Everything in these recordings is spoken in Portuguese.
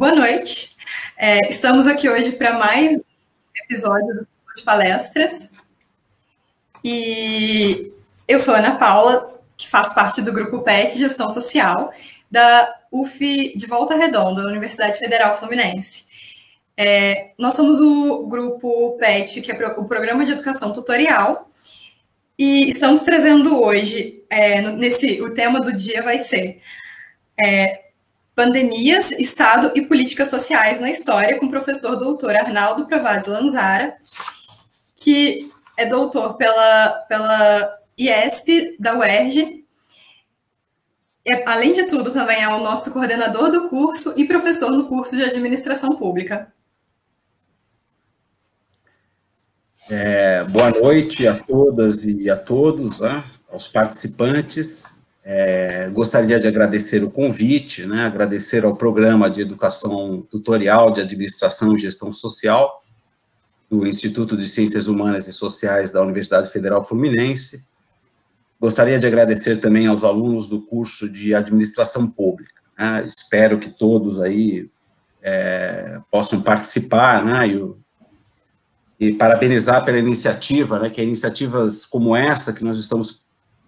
Boa noite. É, estamos aqui hoje para mais um episódio do de Palestras. E eu sou Ana Paula, que faz parte do grupo PET Gestão Social, da UF de Volta Redonda, da Universidade Federal Fluminense. É, nós somos o grupo PET, que é o Programa de Educação Tutorial, e estamos trazendo hoje, é, nesse, o tema do dia vai ser é, Pandemias, Estado e Políticas Sociais na História, com o professor doutor Arnaldo Provaz Lanzara, que é doutor pela, pela IESP da UERJ. E, além de tudo, também é o nosso coordenador do curso e professor no curso de Administração Pública. É, boa noite a todas e a todos, né, aos participantes. É, gostaria de agradecer o convite, né, agradecer ao Programa de Educação Tutorial de Administração e Gestão Social do Instituto de Ciências Humanas e Sociais da Universidade Federal Fluminense. Gostaria de agradecer também aos alunos do curso de Administração Pública. Né, espero que todos aí é, possam participar, né, e, e parabenizar pela iniciativa, né, que é iniciativas como essa que nós estamos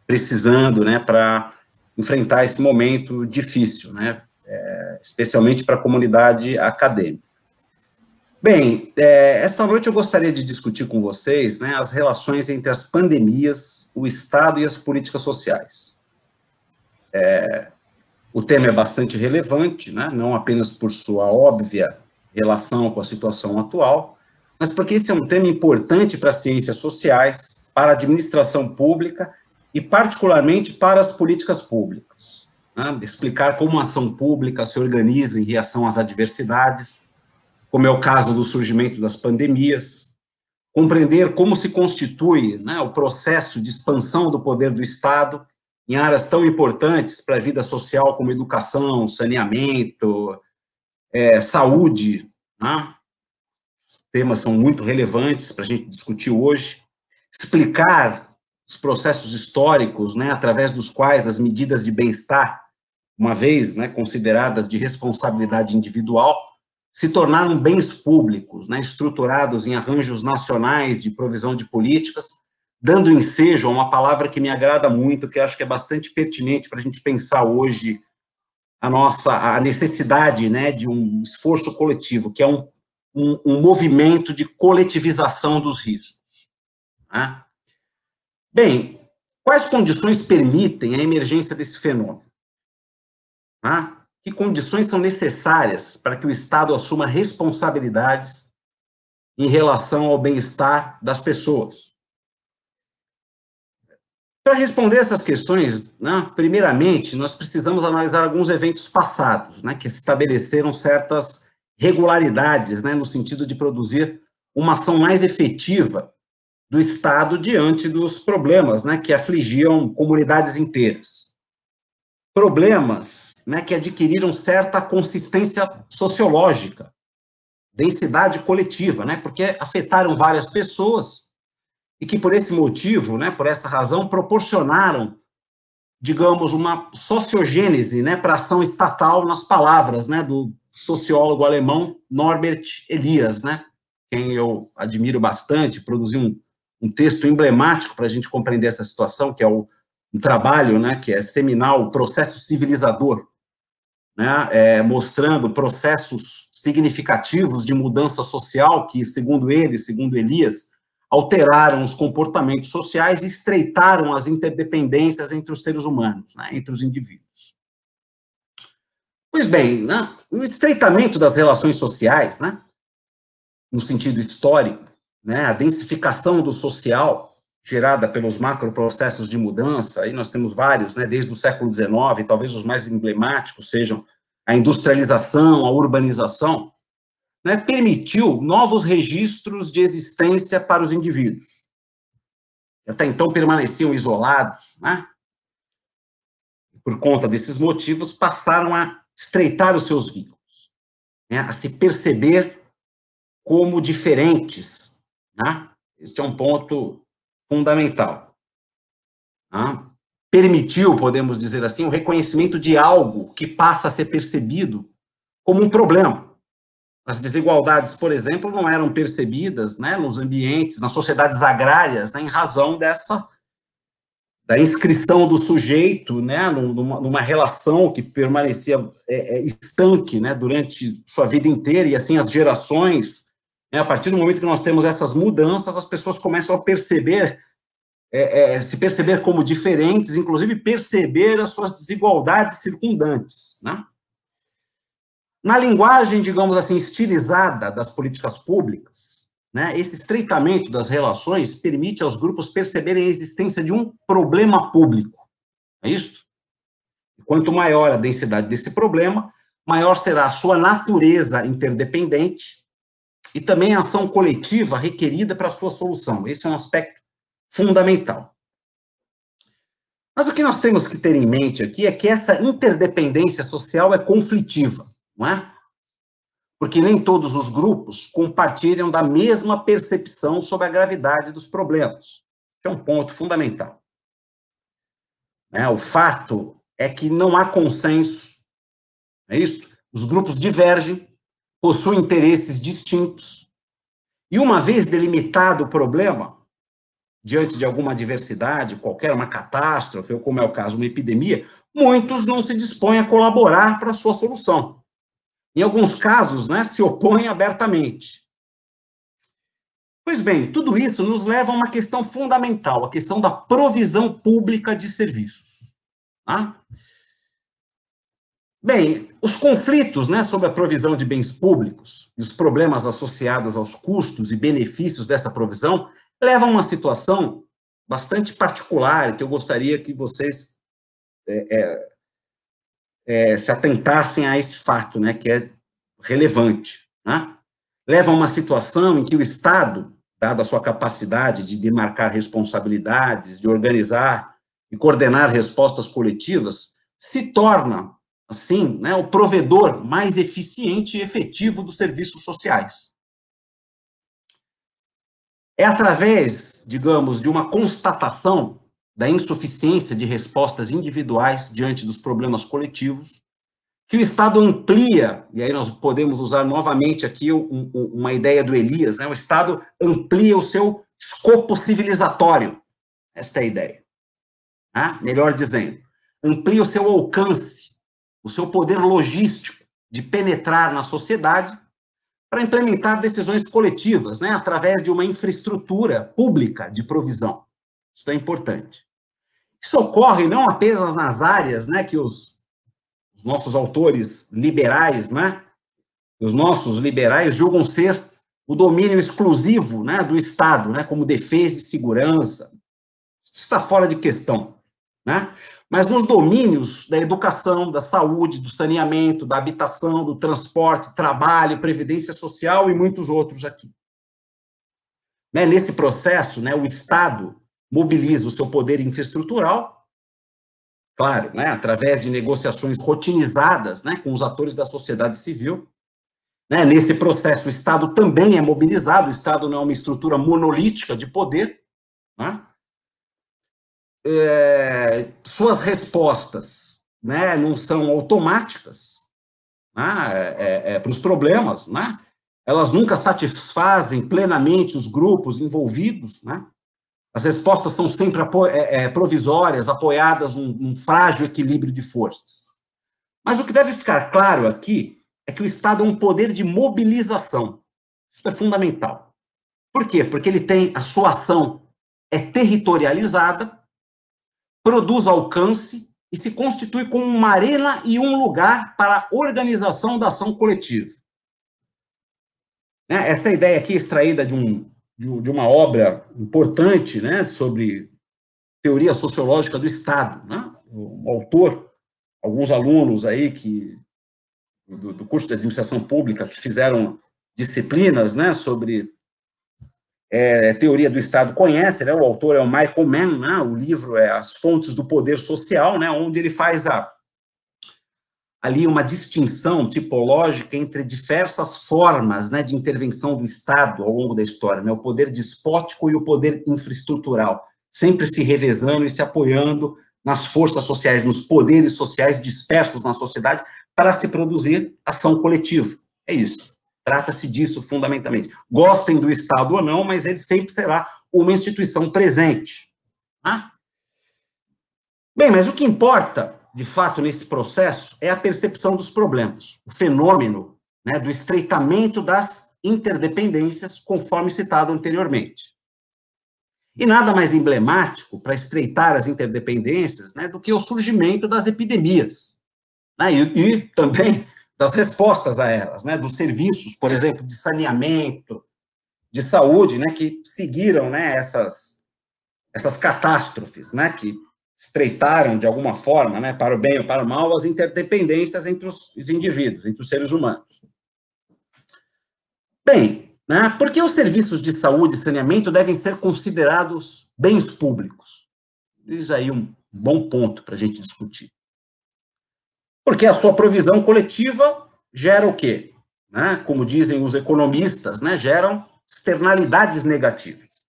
precisando, né, para enfrentar esse momento difícil, né, é, especialmente para a comunidade acadêmica. Bem, é, esta noite eu gostaria de discutir com vocês né, as relações entre as pandemias, o Estado e as políticas sociais. É, o tema é bastante relevante, né, não apenas por sua óbvia relação com a situação atual, mas porque esse é um tema importante para as ciências sociais, para a administração pública e particularmente para as políticas públicas. Né? Explicar como a ação pública se organiza em reação às adversidades, como é o caso do surgimento das pandemias, compreender como se constitui né, o processo de expansão do poder do Estado em áreas tão importantes para a vida social como educação, saneamento, é, saúde. Né? Os temas são muito relevantes para a gente discutir hoje. Explicar os processos históricos, né, através dos quais as medidas de bem-estar, uma vez né, consideradas de responsabilidade individual, se tornaram bens públicos, né, estruturados em arranjos nacionais de provisão de políticas, dando ensejo a uma palavra que me agrada muito, que acho que é bastante pertinente para a gente pensar hoje a nossa a necessidade né, de um esforço coletivo, que é um, um, um movimento de coletivização dos riscos. Né? Bem, quais condições permitem a emergência desse fenômeno? Ah, que condições são necessárias para que o Estado assuma responsabilidades em relação ao bem-estar das pessoas? Para responder essas questões, né, primeiramente, nós precisamos analisar alguns eventos passados, né, que estabeleceram certas regularidades, né, no sentido de produzir uma ação mais efetiva do Estado diante dos problemas né, que afligiam comunidades inteiras. Problemas né, que adquiriram certa consistência sociológica, densidade coletiva, né, porque afetaram várias pessoas e que, por esse motivo, né, por essa razão, proporcionaram, digamos, uma sociogênese né, para ação estatal nas palavras né, do sociólogo alemão Norbert Elias, né, quem eu admiro bastante, produziu um um texto emblemático para a gente compreender essa situação, que é o, um trabalho né, que é seminal, o processo civilizador, né, é, mostrando processos significativos de mudança social que, segundo ele, segundo Elias, alteraram os comportamentos sociais e estreitaram as interdependências entre os seres humanos, né, entre os indivíduos. Pois bem, né, o estreitamento das relações sociais, né, no sentido histórico, né, a densificação do social gerada pelos macroprocessos de mudança, aí nós temos vários, né, desde o século XIX, talvez os mais emblemáticos sejam a industrialização, a urbanização, né, permitiu novos registros de existência para os indivíduos. Até então permaneciam isolados, né? Por conta desses motivos, passaram a estreitar os seus vínculos, né, a se perceber como diferentes né? Este é um ponto fundamental. Né? Permitiu, podemos dizer assim, o reconhecimento de algo que passa a ser percebido como um problema. As desigualdades, por exemplo, não eram percebidas né, nos ambientes, nas sociedades agrárias, né, em razão dessa da inscrição do sujeito né, numa, numa relação que permanecia é, é, estanque né, durante sua vida inteira, e assim as gerações, né, a partir do momento que nós temos essas mudanças, as pessoas começam a perceber, é, é se perceber como diferentes, inclusive perceber as suas desigualdades circundantes. Né? Na linguagem, digamos assim, estilizada das políticas públicas, né, esse estreitamento das relações permite aos grupos perceberem a existência de um problema público. É isso? Quanto maior a densidade desse problema, maior será a sua natureza interdependente e também a ação coletiva requerida para sua solução. Esse é um aspecto fundamental. Mas o que nós temos que ter em mente aqui é que essa interdependência social é conflitiva, não é? porque nem todos os grupos compartilham da mesma percepção sobre a gravidade dos problemas. Esse é um ponto fundamental. É, o fato é que não há consenso, é isso? Os grupos divergem, possuem interesses distintos, e uma vez delimitado o problema, diante de alguma adversidade, qualquer uma catástrofe, ou como é o caso, uma epidemia, muitos não se dispõem a colaborar para a sua solução em alguns casos, né, se opõem abertamente. Pois bem, tudo isso nos leva a uma questão fundamental, a questão da provisão pública de serviços. Tá? Bem, os conflitos né, sobre a provisão de bens públicos e os problemas associados aos custos e benefícios dessa provisão levam a uma situação bastante particular que eu gostaria que vocês é, é, é, se atentassem a esse fato, né, que é relevante. Né? Leva a uma situação em que o Estado, dada a sua capacidade de demarcar responsabilidades, de organizar e coordenar respostas coletivas, se torna, assim, né, o provedor mais eficiente e efetivo dos serviços sociais. É através, digamos, de uma constatação da insuficiência de respostas individuais diante dos problemas coletivos, que o Estado amplia, e aí nós podemos usar novamente aqui um, um, uma ideia do Elias, né? o Estado amplia o seu escopo civilizatório, esta é a ideia. Né? Melhor dizendo, amplia o seu alcance, o seu poder logístico de penetrar na sociedade para implementar decisões coletivas, né? através de uma infraestrutura pública de provisão. Isso é importante. Isso ocorre não apenas nas áreas né, que os, os nossos autores liberais, né, os nossos liberais julgam ser o domínio exclusivo né, do Estado, né, como defesa e segurança. Isso está fora de questão. Né? Mas nos domínios da educação, da saúde, do saneamento, da habitação, do transporte, trabalho, previdência social e muitos outros aqui. Né, nesse processo, né, o Estado mobiliza o seu poder infraestrutural, claro, né, através de negociações rotinizadas né, com os atores da sociedade civil. Né, nesse processo, o Estado também é mobilizado, o Estado não é uma estrutura monolítica de poder. Né? É, suas respostas né, não são automáticas né, é, é, para os problemas, né? elas nunca satisfazem plenamente os grupos envolvidos, né? As respostas são sempre é, é, provisórias, apoiadas num, num frágil equilíbrio de forças. Mas o que deve ficar claro aqui é que o Estado é um poder de mobilização. Isso é fundamental. Por quê? Porque ele tem a sua ação é territorializada, produz alcance e se constitui como uma arena e um lugar para a organização da ação coletiva. Né? Essa ideia aqui extraída de um de, uma obra importante né, sobre teoria sociológica do Estado. Né? O autor, alguns alunos aí que do, do, curso de administração pública que fizeram disciplinas né, sobre é, teoria do Estado conhece, né, o autor é o Michael Mann, né, o livro é As Fontes do Poder Social, né, onde ele faz a, ali uma distinção tipológica entre diversas formas né, de intervenção do Estado ao longo da história, né, o poder despótico e o poder infraestrutural, sempre se revezando e se apoiando nas forças sociais, nos poderes sociais dispersos na sociedade, para se produzir ação coletiva. É isso. Trata-se disso fundamentalmente. Gostem do Estado ou não, mas ele sempre será uma instituição presente. Ah? Bem, mas o que importa, de fato, nesse processo é a percepção dos problemas, o fenômeno né, do estreitamento das interdependências, conforme citado anteriormente. E nada mais emblemático para estreitar as interdependências né, do que o surgimento das epidemias. Né, e, e, também das respostas a elas, né, dos serviços, por exemplo, de saneamento, de saúde, né, que seguiram né, essas, essas catástrofes, né, que estreitaram de alguma forma, né, para o bem ou para o mal, as interdependências entre os, os indivíduos, entre os seres humanos. Bem, né, por que os serviços de saúde e saneamento devem ser considerados bens públicos? Diz aí um bom ponto para a gente discutir. Porque a sua provisão coletiva gera o quê? Né? Como dizem os economistas, né? geram externalidades negativas.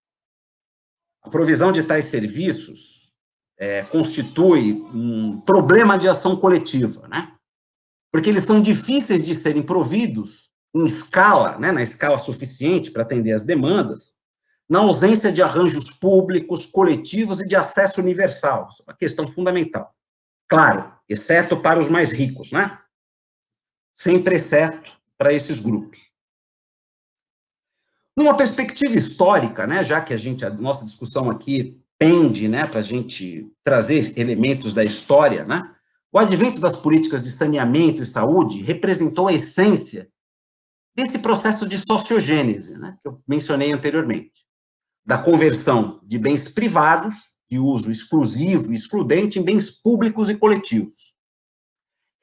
A provisão de tais serviços é, constitui um problema de ação coletiva, né? porque eles são difíceis de serem providos em escala, né, na escala suficiente para atender as demandas, na ausência de arranjos públicos, coletivos e de acesso universal. Isso é uma questão fundamental. Claro, exceto para os mais ricos, né? Sempre exceto para esses grupos. Numa perspectiva histórica, né, já que a gente a nossa discussão aqui pende, né, para a gente trazer elementos da história, né, o advento das políticas de saneamento e saúde representou a essência desse processo de sociogênese, né, que eu mencionei anteriormente, da conversão de bens privados, de uso exclusivo e excludente, em bens públicos e coletivos.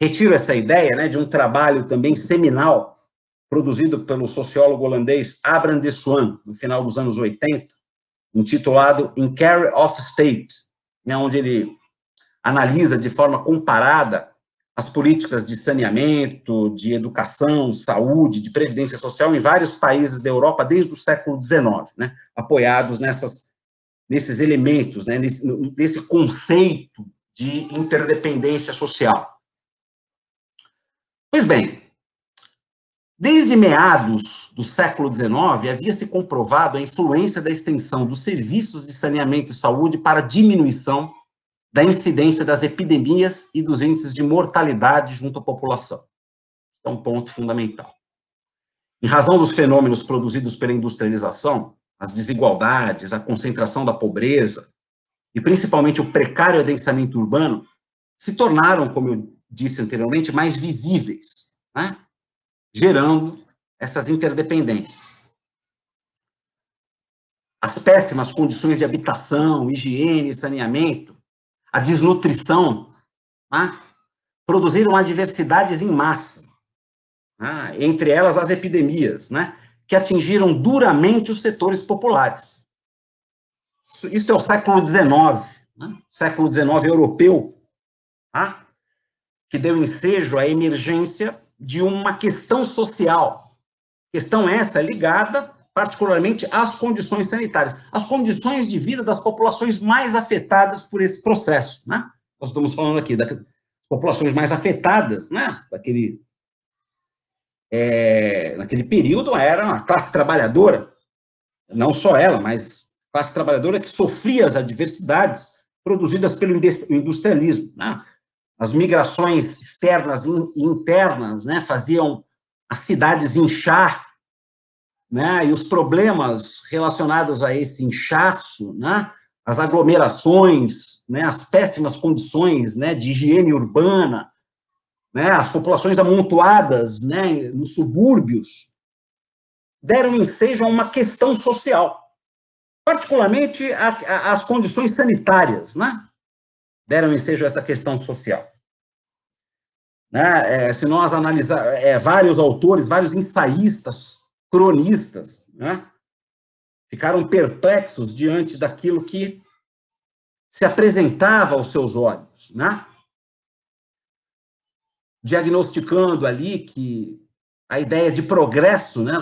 Retiro essa ideia né, de um trabalho também seminal, produzido pelo sociólogo holandês Abraham de Swan, no final dos anos 80, intitulado In Care of State, né, onde ele analisa de forma comparada as políticas de saneamento, de educação, saúde, de previdência social em vários países da Europa desde o século XIX, né, apoiados nessas, nesses elementos, né, nesse, nesse conceito de interdependência social. Pois bem, desde meados do século XIX, havia se comprovado a influência da extensão dos serviços de saneamento e saúde para diminuição da incidência das epidemias e dos índices de mortalidade junto à população. É um ponto fundamental. Em razão dos fenômenos produzidos pela industrialização, as desigualdades, a concentração da pobreza e principalmente o precário adensamento urbano se tornaram, como eu disse anteriormente, mais visíveis, né? gerando essas interdependências. As péssimas condições de habitação, higiene saneamento a desnutrição, né, produziram adversidades em massa, né, entre elas as epidemias, né, que atingiram duramente os setores populares. Isso é o século XIX, né, século XIX europeu, tá, que deu ensejo à emergência de uma questão social. Questão essa ligada particularmente as condições sanitárias, as condições de vida das populações mais afetadas por esse processo, né? Nós estamos falando aqui das populações mais afetadas, né? Daquele, é, naquele período era a classe trabalhadora, não só ela, mas classe trabalhadora que sofria as adversidades produzidas pelo industrialismo, né? As migrações externas e internas, né, faziam as cidades inchar né, e os problemas relacionados a esse inchaço, né, as aglomerações, né, as péssimas condições né, de higiene urbana, né, as populações amontoadas né, nos subúrbios, deram ensejo a uma questão social, particularmente a, a, as condições sanitárias, né, deram ensejo a essa questão social. Né, é, se nós analisar é, vários autores, vários ensaístas cronistas, né? ficaram perplexos diante daquilo que se apresentava aos seus olhos, né? Diagnosticando ali que a ideia de progresso, né,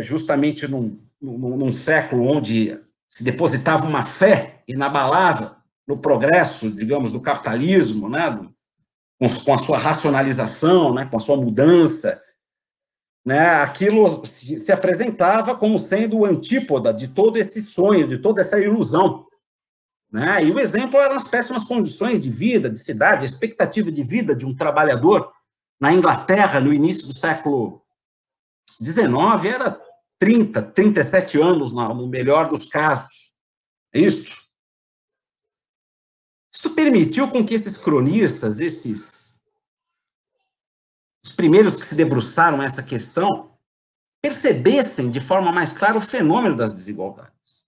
justamente num, num, num século onde se depositava uma fé inabalável no progresso, digamos, do capitalismo, né, com, a sua racionalização, né, com a sua mudança, né, aquilo se, se apresentava como sendo o antípoda de todo esse sonho, de toda essa ilusão. Né? E o exemplo eram as péssimas condições de vida, de cidade, a expectativa de vida de um trabalhador na Inglaterra, no início do século XIX, era 30, 37 anos, no melhor dos casos. É isso. Isso permitiu com que esses cronistas, esses os primeiros que se debruçaram essa questão, percebessem de forma mais clara o fenômeno das desigualdades.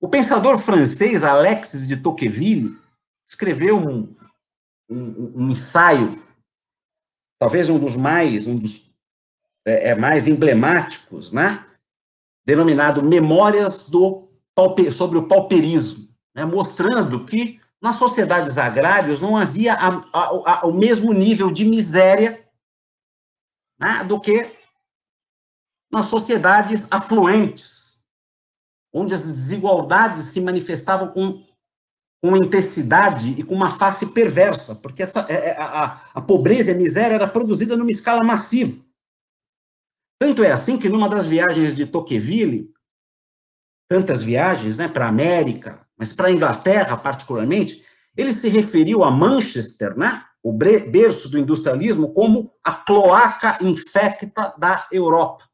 O pensador francês Alexis de Tocqueville escreveu um, um, um ensaio, talvez um dos mais, um dos é, é mais emblemáticos, né? denominado Memórias do, sobre o Pauperismo, né? mostrando que nas sociedades agrárias não havia a, a, a, o mesmo nível de miséria né? do que nas sociedades afluentes, onde as desigualdades se manifestavam com, com intensidade e com uma face perversa, porque essa, é, é, a, a pobreza e a miséria era produzida numa escala massiva. Tanto é assim que numa das viagens de Tocqueville, tantas viagens né, para a América, mas para a Inglaterra particularmente, ele se referiu a Manchester, né, o berço do industrialismo, como a cloaca infecta da Europa.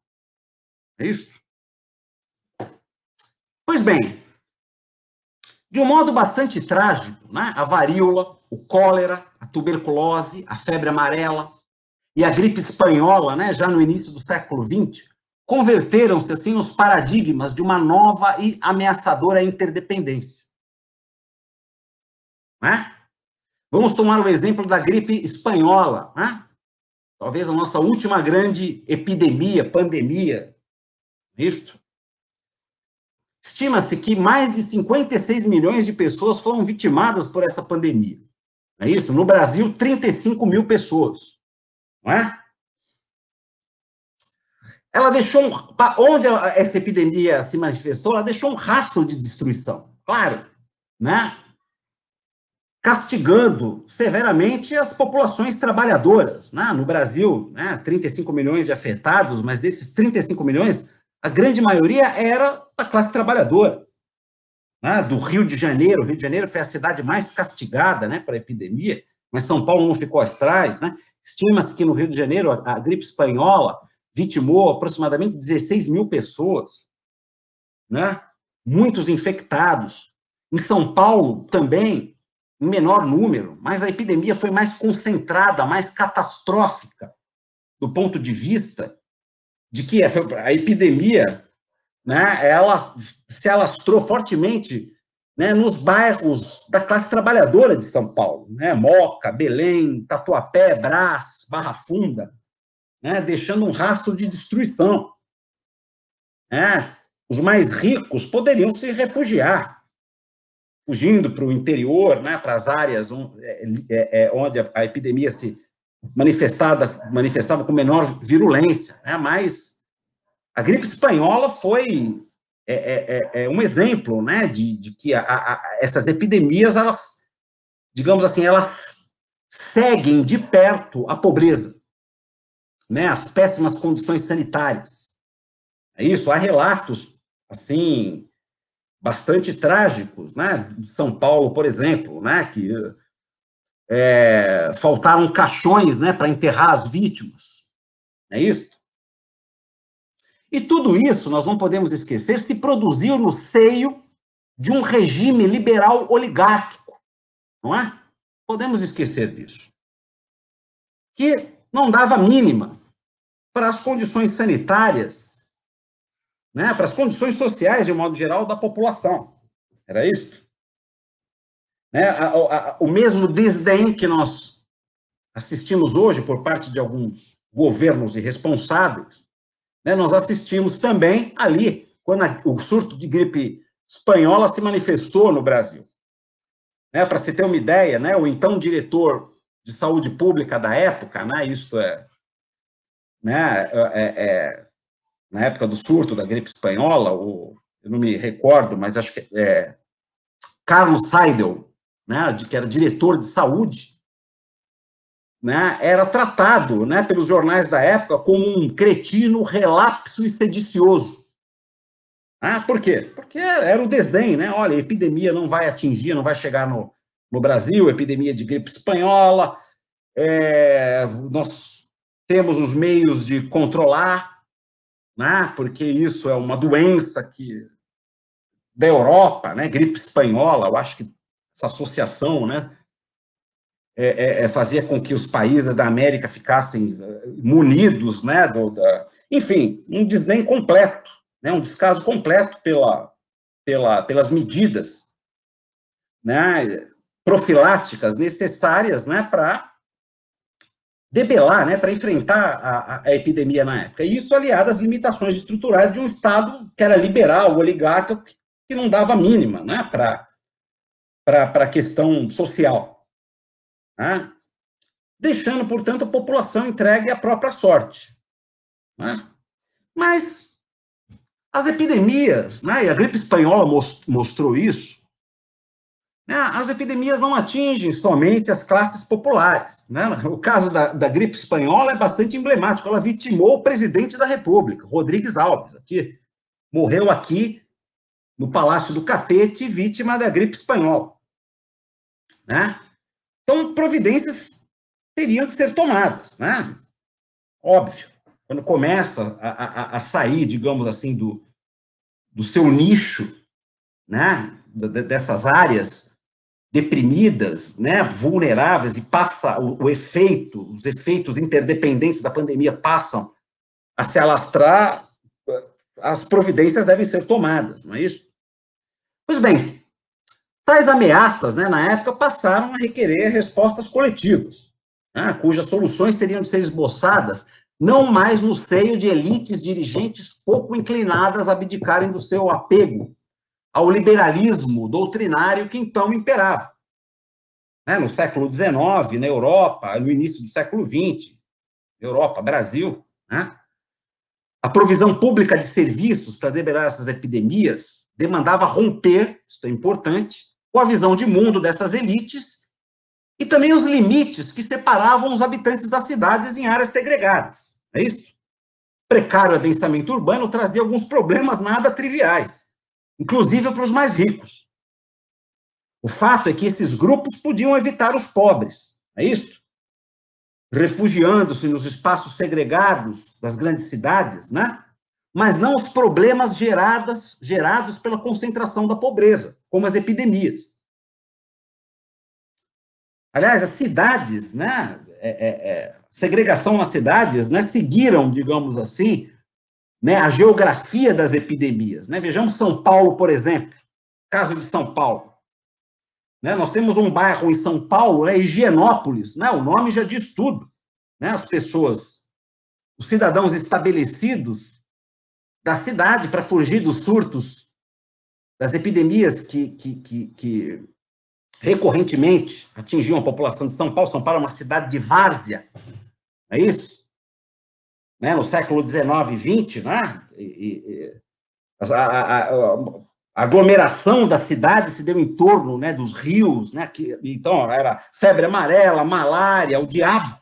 É isso? Pois bem, de um modo bastante trágico, né, a varíola, o cólera, a tuberculose, a febre amarela e a gripe espanhola, né, já no início do século XX, converteram-se assim nos paradigmas de uma nova e ameaçadora interdependência. Né? Vamos tomar o exemplo da gripe espanhola, né? talvez a nossa última grande epidemia, pandemia, isto. Estima-se que mais de 56 milhões de pessoas foram vitimadas por essa pandemia. Não é isso? No Brasil, 35 mil pessoas. Não é? Ela deixou um, onde essa epidemia se manifestou, ela deixou um rastro de destruição, claro, né? Castigando severamente as populações trabalhadoras. Né? No Brasil, né, 35 milhões de afetados, mas desses 35 milhões, a grande maioria era da classe trabalhadora. Né? Do Rio de Janeiro, o Rio de Janeiro foi a cidade mais castigada né, para a epidemia, mas São Paulo não ficou atrás. Né? Estima-se que no Rio de Janeiro a, a gripe espanhola vitimou aproximadamente 16 mil pessoas, né? muitos infectados. Em São Paulo também, em menor número, mas a epidemia foi mais concentrada, mais catastrófica, do ponto de vista de que a epidemia, né, ela se alastrou fortemente né, nos bairros da classe trabalhadora de São Paulo, né, Moca, Belém, Tatuapé, Brás, Barra Funda, né, deixando um rastro de destruição. Né? Os mais ricos poderiam se refugiar, fugindo para o interior, né, para as áreas onde, é, é, é, onde a epidemia se manifestada, manifestava com menor virulência, né? mas a gripe espanhola foi é, é, é, é um exemplo né? de, de que a, a, essas epidemias, elas, digamos assim, elas seguem de perto a pobreza, né? as péssimas condições sanitárias. É isso, há relatos, assim, bastante trágicos, né? De São Paulo, por exemplo, né? Que é, faltaram caixões né, para enterrar as vítimas. É isso? E tudo isso, nós não podemos esquecer, se produziu no seio de um regime liberal oligárquico, não é? Podemos esquecer disso. Que não dava mínima para as condições sanitárias, né, para as condições sociais, de modo geral, da população. Era isso? Né? A, a, o mesmo desdém que nós assistimos hoje por parte de alguns governos irresponsáveis, né? nós assistimos também ali, quando a, o surto de gripe espanhola se manifestou no Brasil. Né? Para se ter uma ideia, né? o então diretor de saúde pública da época, né? isto é, né? É, é, na época do surto da gripe espanhola, o, eu não me recordo, mas acho que é Carlos Seidel, né, de, que era diretor de saúde, né, era tratado né, pelos jornais da época como um cretino relapso e sedicioso. Ah, por quê? Porque era o desdém, né? Olha, a epidemia não vai atingir, não vai chegar no, no Brasil, epidemia de gripe espanhola, é, nós temos os meios de controlar, né? porque isso é uma doença que da Europa, né? gripe espanhola, eu acho que essa associação, né? É, é, é, fazia com que os países da América ficassem eh, munidos, né, do, da, enfim, um desdém completo, né, um descaso completo pela, pela, pelas medidas, né, profiláticas necessárias, né, para debelar, né, para enfrentar a, a, epidemia na época. E isso aliado às limitações estruturais de um Estado que era liberal, oligarca, que não dava mínima, né, para a questão social. Né? Deixando, portanto, a população entregue à própria sorte. Né? Mas as epidemias, né, e a gripe espanhola mostrou isso, né, as epidemias não atingem somente as classes populares. Né? O caso da, da, gripe espanhola é bastante emblemático. Ela vitimou o presidente da República, Rodrigues Alves, que morreu aqui no Palácio do Catete, vítima da gripe espanhola. Né? Então, providências teriam de ser tomadas, né? Óbvio. Quando começa a, a, a sair, digamos assim, do, do seu nicho, né? Dessas áreas deprimidas, né? Vulneráveis e passa o, o efeito, os efeitos interdependentes da pandemia passam a se alastrar, as providências devem ser tomadas, não é isso? Pois bem, Tais ameaças, né, na época, passaram a requerer respostas coletivas, né, cujas soluções teriam de ser esboçadas não mais no seio de elites dirigentes pouco inclinadas a abdicarem do seu apego ao liberalismo doutrinário que então imperava. Né, no século XIX, na Europa, no início do século XX, Europa, Brasil, né, a provisão pública de serviços para debelar essas epidemias demandava romper, isso é importante, com a visão de mundo dessas elites e também os limites que separavam os habitantes das cidades em áreas segregadas. É isso? Precário adensamento urbano trazia alguns problemas nada triviais, inclusive para os mais ricos. O fato é que esses grupos podiam evitar os pobres, é isso? Refugiando-se nos espaços segregados das grandes cidades, né? Mas não os problemas gerados, gerados pela concentração da pobreza, como as epidemias. Aliás, as cidades, né, é, é, é, segregação nas cidades, né, seguiram, digamos assim, né, a geografia das epidemias. Né? Vejamos São Paulo, por exemplo, caso de São Paulo. Né, nós temos um bairro em São Paulo, é Higienópolis, né, o nome já diz tudo. Né, as pessoas, os cidadãos estabelecidos da cidade para fugir dos surtos, das epidemias que, que, que, que, recorrentemente atingiam a população de São Paulo. São Paulo é uma cidade de várzea, é isso? Né? No século XIX e XX, né? E, e, a, a, a, a, aglomeração da cidade se deu em torno né, dos rios, né? Que, então, era febre amarela, malária, o diabo,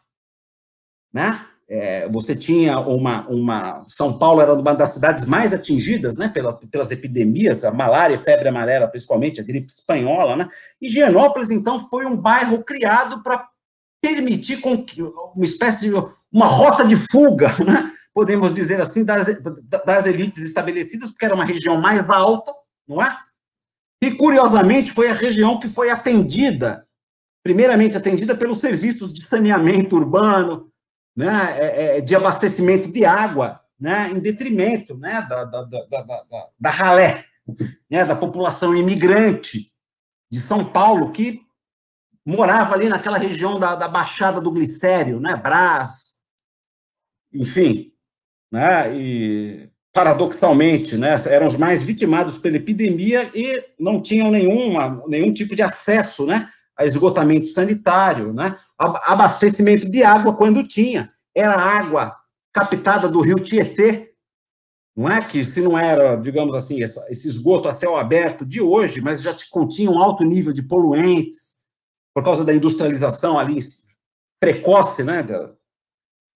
né? É, você tinha uma, uma. São Paulo era uma das cidades mais atingidas né, pela, pelas epidemias, a malária, a febre amarela, principalmente, a gripe espanhola. Né? E Higienópolis, então, foi um bairro criado para permitir com que, uma espécie de uma rota de fuga, né? podemos dizer assim, das, das elites estabelecidas, porque era uma região mais alta, não é? E, curiosamente, foi a região que foi atendida, primeiramente atendida pelos serviços de saneamento urbano, né, é, é, de abastecimento de água, né, em detrimento né, da, da, da, da, da ralé, né, da população imigrante de São Paulo, que morava ali naquela região da, da Baixada do Glicério, né, Brás, enfim, né, e paradoxalmente, né, eram os mais vitimados pela epidemia e não tinham nenhuma, nenhum tipo de acesso, né, a esgotamento sanitário, né? abastecimento de água quando tinha. Era água captada do rio Tietê, não é que se não era, digamos assim, esse esgoto a céu aberto de hoje, mas já continha um alto nível de poluentes por causa da industrialização ali precoce, né,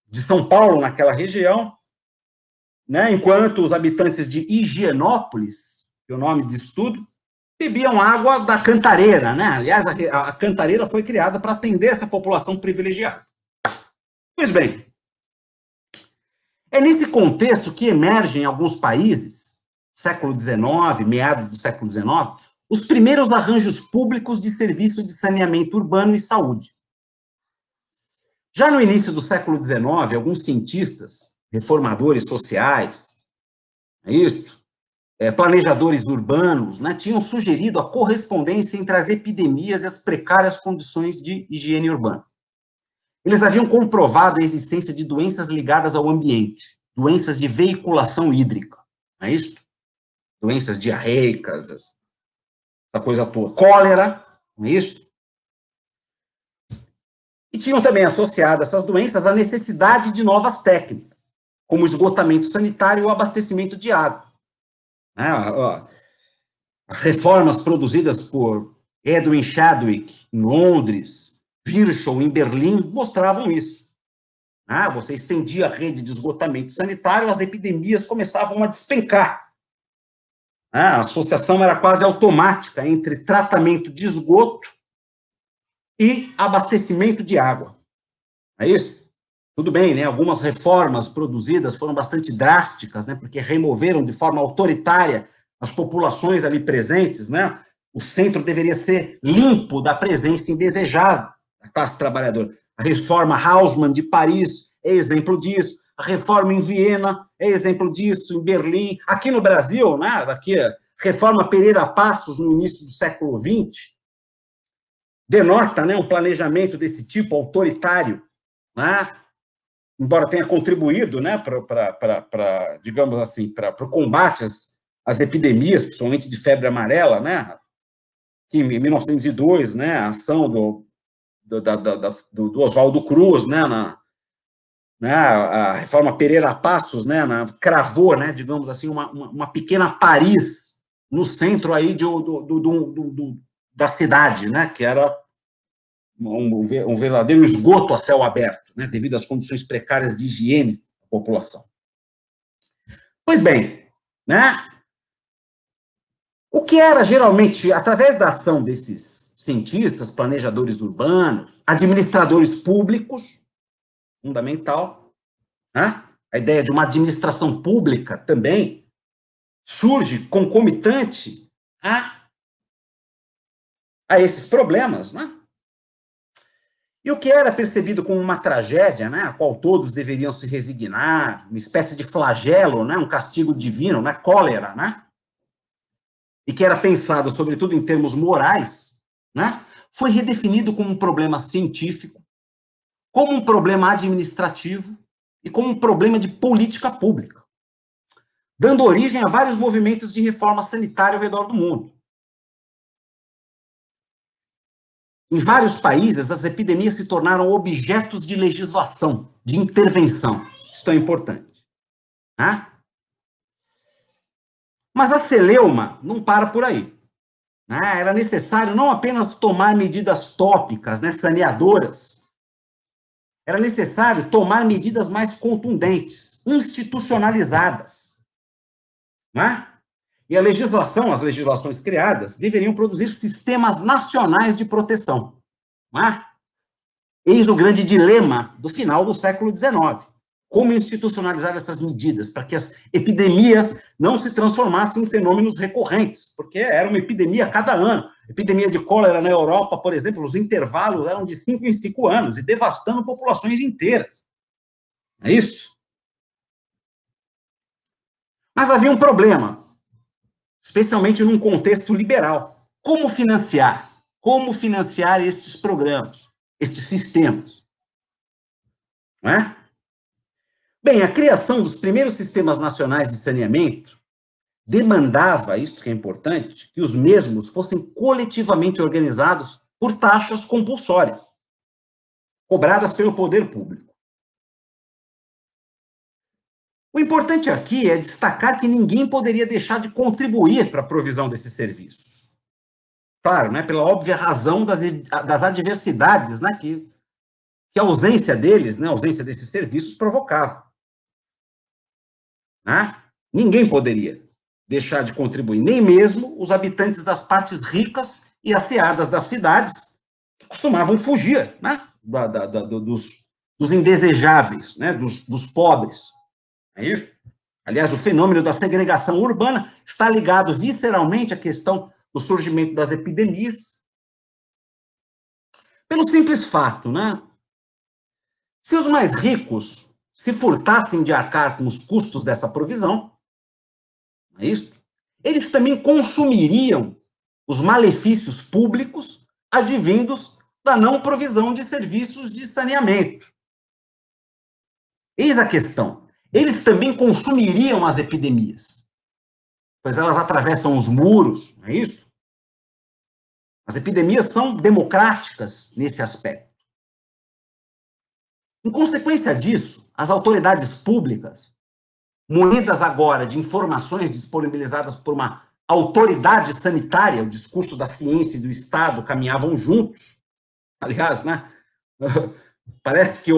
de São Paulo, naquela região, né, enquanto os habitantes de Higienópolis, que é o nome disso tudo, bebiam água da cantareira, né? Aliás, a, a cantareira foi criada para atender essa população privilegiada. Pois bem, é nesse contexto que emergem em alguns países, século XIX, meados do século XIX, os primeiros arranjos públicos de serviço de saneamento urbano e saúde. Já no início do século XIX, alguns cientistas, reformadores sociais, é isso, é, planejadores urbanos, né, tinham sugerido a correspondência entre as epidemias e as precárias condições de higiene urbana. Eles haviam comprovado a existência de doenças ligadas ao ambiente, doenças de veiculação hídrica, não é isso? Doenças diarreicas, essa coisa toda. Cólera, não é isso? E tinham também associado essas doenças à necessidade de novas técnicas, como esgotamento sanitário e o abastecimento de água. Né? As reformas produzidas por Edwin Chadwick em Londres, Virchow em Berlim, mostravam isso. Ah, você estendia a rede de esgotamento sanitário, as epidemias começavam a despencar. Ah, a associação era quase automática entre tratamento de esgoto e abastecimento de água. É isso? Tudo bem, né? Algumas reformas produzidas foram bastante drásticas, né? Porque removeram de forma autoritária as populações ali presentes, né? O centro deveria ser limpo da presença indesejada da classe trabalhadora. A reforma Haussmann de Paris é exemplo disso. A reforma em Viena é exemplo disso, em Berlim. Aqui no Brasil, né? Aqui, reforma Pereira Passos no início do século XX, denota né, um planejamento desse tipo autoritário, né? Embora tenha contribuído, né, para, digamos assim, para o combate às, às, epidemias, principalmente de febre amarela, né, que em 1902, né, a ação do, do, da, da, do, do Oswaldo Cruz, né, na, né, a reforma Pereira Passos, né, na, cravou, né, digamos assim, uma, uma, uma, pequena Paris no centro aí de, do, do, do, da cidade, né, que era um, um verdadeiro esgoto a céu aberto, né, devido às condições precárias de higiene da população. Pois bem, né, o que era geralmente, através da ação desses cientistas, planejadores urbanos, administradores públicos, fundamental, né, a ideia de uma administração pública também surge concomitante a, a esses problemas, né? E o que era percebido como uma tragédia, né, a qual todos deveriam se resignar, uma espécie de flagelo, né, um castigo divino, né, cólera, né, e que era pensado, sobretudo, em termos morais, né, foi redefinido como um problema científico, como um problema administrativo e como um problema de política pública, dando origem a vários movimentos de reforma sanitária ao redor do mundo. Em vários países, as epidemias se tornaram objetos de legislação, de intervenção. Isso é importante. Né? Mas a celeuma não para por aí. Né? Era necessário não apenas tomar medidas tópicas, né, saneadoras, era necessário tomar medidas mais contundentes, institucionalizadas. Né? E a legislação, as legislações criadas, deveriam produzir sistemas nacionais de proteção. Não é? Eis o grande dilema do final do século XIX. Como institucionalizar essas medidas para que as epidemias não se transformassem em fenômenos recorrentes, porque era uma epidemia a cada ano. Epidemia de cólera na Europa, por exemplo, os intervalos eram de cinco em cinco anos e devastando populações inteiras. É isso? Mas havia um problema especialmente num contexto liberal. Como financiar? Como financiar estes programas, estes sistemas? Não é? Bem, a criação dos primeiros sistemas nacionais de saneamento demandava, isto que é importante, que os mesmos fossem coletivamente organizados por taxas compulsórias, cobradas pelo poder público. O importante aqui é destacar que ninguém poderia deixar de contribuir para a provisão desses serviços. Claro, né, pela óbvia razão das, das adversidades né, que que a ausência deles, né, a ausência desses serviços provocava. Né? Ninguém poderia deixar de contribuir, nem mesmo os habitantes das partes ricas e asseadas das cidades, que costumavam fugir né, da, da, da, dos, dos, indesejáveis, né, dos, dos pobres. É isso? Aliás, o fenômeno da segregação urbana está ligado visceralmente à questão do surgimento das epidemias. Pelo simples fato, né? Se os mais ricos se furtassem de arcar com os custos dessa provisão, é isso? Eles também consumiriam os malefícios públicos advindos da não provisão de serviços de saneamento. Eis a questão. Eles também consumiriam as epidemias, pois elas atravessam os muros, não é isso? As epidemias são democráticas nesse aspecto. Em consequência disso, as autoridades públicas, munidas agora de informações disponibilizadas por uma autoridade sanitária, o discurso da ciência e do Estado caminhavam juntos. Aliás, né? Parece que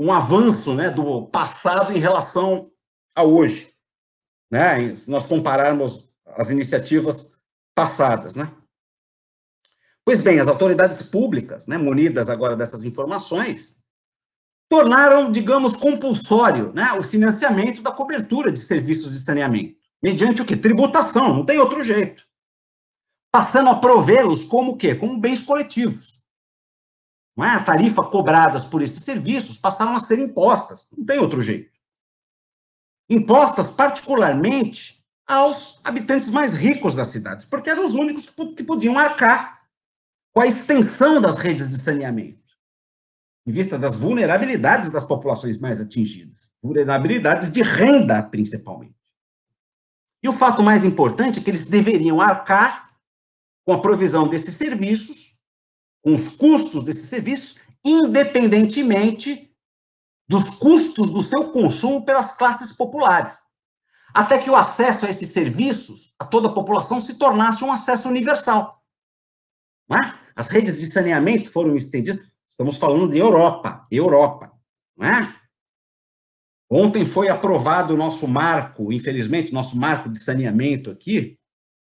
um avanço né, do passado em relação a hoje, né? Se nós compararmos as iniciativas passadas, né? Pois bem, as autoridades públicas, né, munidas agora dessas informações, tornaram, digamos, compulsório né, o financiamento da cobertura de serviços de saneamento. Mediante o quê? Tributação, não tem outro jeito. Passando a provê-los como o quê? Como bens coletivos. Não é? A tarifa cobradas por esses serviços passaram a ser impostas, não tem outro jeito. Impostas particularmente aos habitantes mais ricos das cidades, porque eram os únicos que podiam arcar com a extensão das redes de saneamento, em vista das vulnerabilidades das populações mais atingidas, vulnerabilidades de renda, principalmente. E o fato mais importante é que eles deveriam arcar com a provisão desses serviços, com os custos desses serviços, independentemente dos custos do seu consumo pelas classes populares. Até que o acesso a esses serviços, a toda a população, se tornasse um acesso universal. É? As redes de saneamento foram estendidas. Estamos falando de Europa, Europa, é? Ontem foi aprovado o nosso marco, infelizmente, nosso marco de saneamento aqui,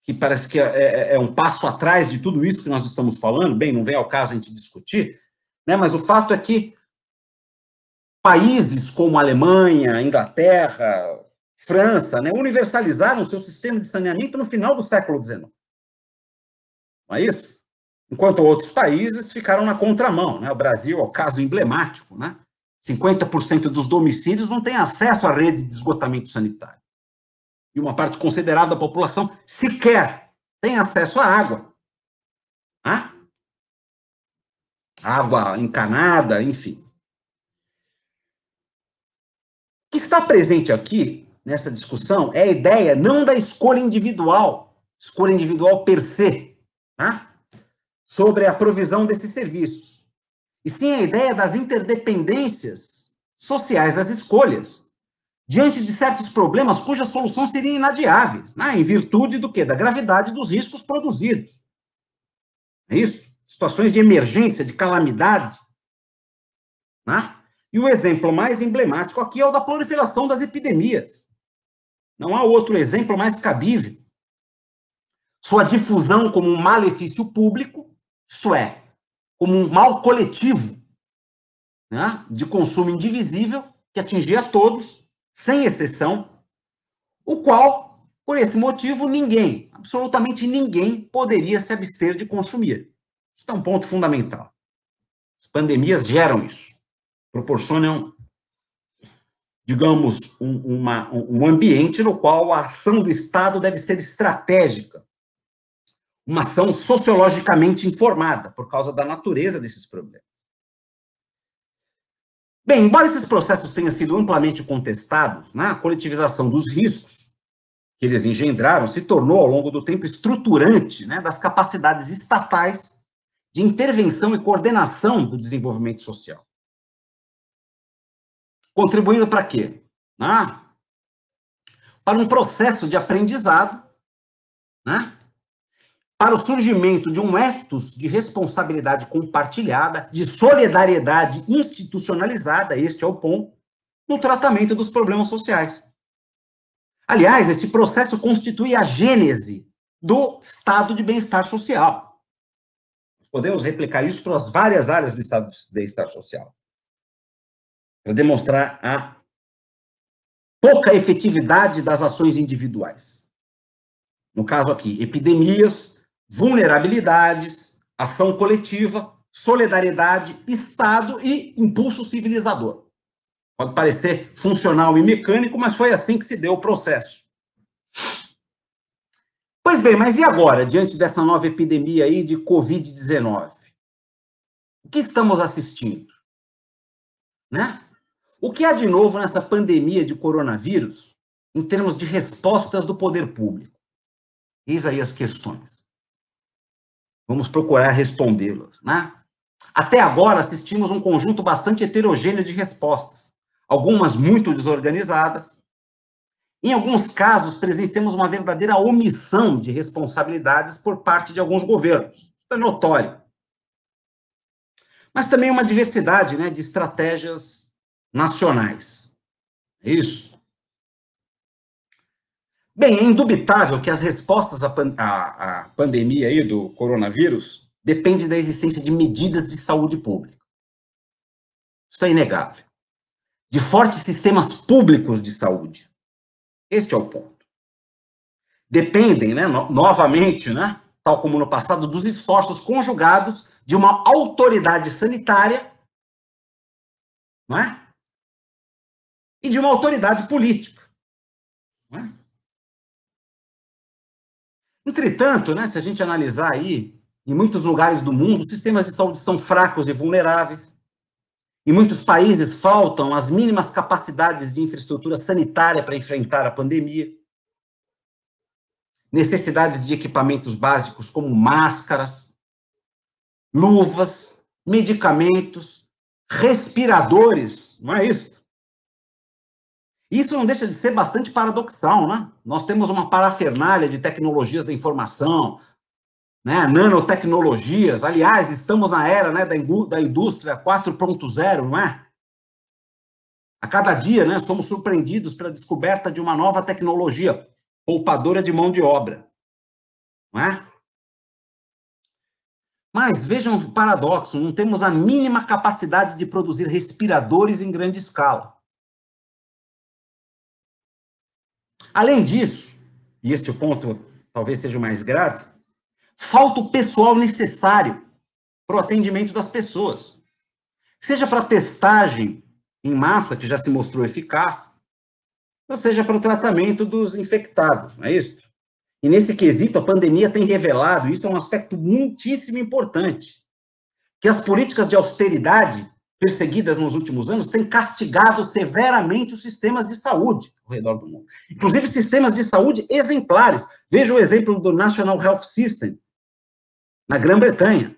que parece que é, é, é, um passo atrás de tudo isso que nós estamos falando. Bem, não vem ao caso a gente discutir, né? mas o fato é que países como Alemanha, Inglaterra, França, né, universalizaram seu sistema de saneamento no final do século XIX. Não é isso? enquanto outros países ficaram na contramão. Né? O Brasil é o caso emblemático. Né? 50% dos domicílios não têm acesso à rede de esgotamento sanitário. E uma parte considerável da população sequer tem acesso à água. Né? Água encanada, enfim. O que está presente aqui nessa discussão é a ideia não da escolha individual, escolha individual per se, sobre a provisão desses serviços, e sim a ideia das interdependências sociais das escolhas, diante de certos problemas cujas soluções seriam inadiáveis, né? em virtude do quê? Da gravidade dos riscos produzidos. É isso? Situações de emergência, de calamidade. Né? E o exemplo mais emblemático aqui é o da proliferação das epidemias. Não há outro exemplo mais cabível. Sua difusão como um malefício público isto é, como um mal coletivo né, de consumo indivisível que atingia todos, sem exceção, o qual, por esse motivo, ninguém, absolutamente ninguém, poderia se abster de consumir. Isso é um ponto fundamental. As pandemias geram isso, proporcionam, digamos, um, uma, um ambiente no qual a ação do Estado deve ser estratégica uma ação sociologicamente informada, por causa da natureza desses problemas. Bem, embora esses processos tenham sido amplamente contestados, né, a coletivização dos riscos que eles engendraram se tornou, ao longo do tempo, estruturante né, das capacidades estatais de intervenção e coordenação do desenvolvimento social. Contribuindo para quê? Ah, para um processo de aprendizado né, para o surgimento de um ethos de responsabilidade compartilhada, de solidariedade institucionalizada, este é o ponto, no tratamento dos problemas sociais. Aliás, esse processo constitui a gênese do estado de bem-estar social. Podemos replicar isso para as várias áreas do estado de bem-estar social. Para demonstrar a pouca efetividade das ações individuais. No caso aqui, epidemias, vulnerabilidades, ação coletiva, solidariedade, Estado e impulso civilizador. Pode parecer funcional e mecânico, mas foi assim que se deu o processo. Pois bem, mas e agora, diante dessa nova epidemia aí de Covid-19? O que estamos assistindo? Né? O que há de novo nessa pandemia de coronavírus em termos de respostas do poder público? Eis aí as questões. Vamos procurar respondê-las, né? Até agora assistimos um conjunto bastante heterogêneo de respostas, algumas muito desorganizadas. Em alguns casos, presenciamos uma verdadeira omissão de responsabilidades por parte de alguns governos. Isso é notório. Mas também uma diversidade né, de estratégias nacionais. É isso? Bem, é indubitável que as respostas à, pan à, à pandemia aí do coronavírus dependem da existência de medidas de saúde pública. Isso é inegável. De fortes sistemas públicos de saúde. Este é o ponto. Dependem, né, no novamente, né, tal como no passado, dos esforços conjugados de uma autoridade sanitária não é? e de uma autoridade política. É? Entretanto, né, se a gente analisar aí, em muitos lugares do mundo, os sistemas de saúde são fracos e vulneráveis. Em muitos países faltam as mínimas capacidades de infraestrutura sanitária para enfrentar a pandemia. Necessidades de equipamentos básicos como máscaras, luvas, medicamentos, respiradores, não é isso? Isso não deixa de ser bastante paradoxal, né? Nós temos uma parafernália de tecnologias da informação, né? nanotecnologias. Aliás, estamos na era né, da, indústria 4.0, não é? A cada dia, né, somos surpreendidos pela descoberta de uma nova tecnologia poupadora de mão de obra, não é? Mas vejam o paradoxo: não temos a mínima capacidade de produzir respiradores em grande escala. Além disso, e este ponto talvez seja o mais grave, falta o pessoal necessário para o atendimento das pessoas. Seja para testagem em massa, que já se mostrou eficaz, ou seja para o tratamento dos infectados, não é isso? E nesse quesito, a pandemia tem revelado, isso é um aspecto muitíssimo importante, que as políticas de austeridade perseguidas nos últimos anos têm castigado severamente os sistemas de saúde ao redor do mundo. Inclusive sistemas de saúde exemplares. Veja o exemplo do National Health System, na Grã-Bretanha.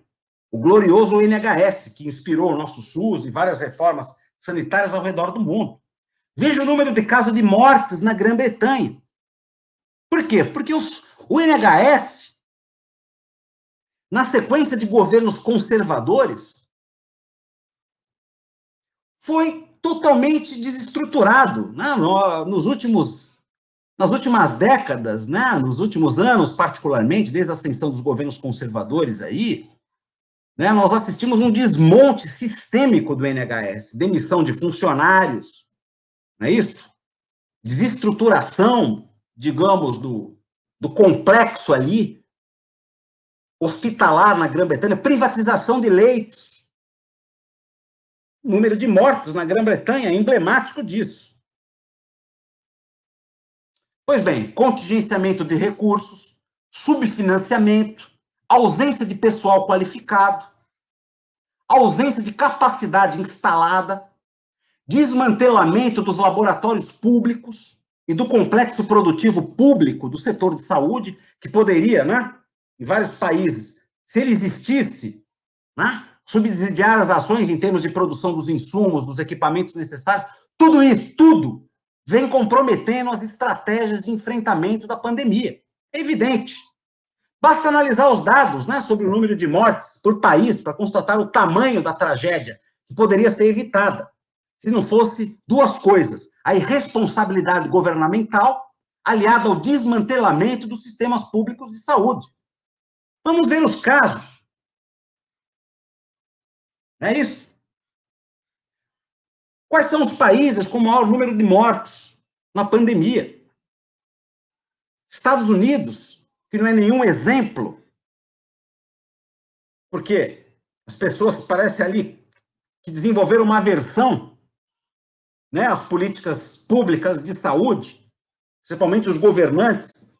O glorioso NHS, que inspirou o nosso SUS e várias reformas sanitárias ao redor do mundo. Veja o número de casos de mortes na Grã-Bretanha. Por quê? Porque os, o NHS, na sequência de governos conservadores, foi totalmente desestruturado né? nos últimos nas últimas décadas, né, nos últimos anos particularmente, desde a ascensão dos governos conservadores aí, né, nós assistimos um desmonte sistêmico do NHS, demissão de funcionários, não é isso? Desestruturação, digamos, do, do complexo ali, hospitalar na Grã-Bretanha, privatização de leitos, número de mortos na Grã-Bretanha é emblemático disso. Pois bem, contingenciamento de recursos, subfinanciamento, ausência de pessoal qualificado, ausência de capacidade instalada, desmantelamento dos laboratórios públicos e do complexo produtivo público do setor de saúde, que poderia, né, em vários países, se ele existisse, né, subsidiar as ações em termos de produção dos insumos, dos equipamentos necessários, tudo isso, tudo, vem comprometendo as estratégias de enfrentamento da pandemia. É evidente. Basta analisar os dados né, sobre o número de mortes por país para constatar o tamanho da tragédia que poderia ser evitada se não fosse duas coisas: a irresponsabilidade governamental aliada ao desmantelamento dos sistemas públicos de saúde. Vamos ver os casos. É isso. Quais são os países com maior número de mortos na pandemia? Estados Unidos, que não é nenhum exemplo, porque as pessoas parecem ali que desenvolveram uma aversão né, às políticas públicas de saúde, principalmente os governantes,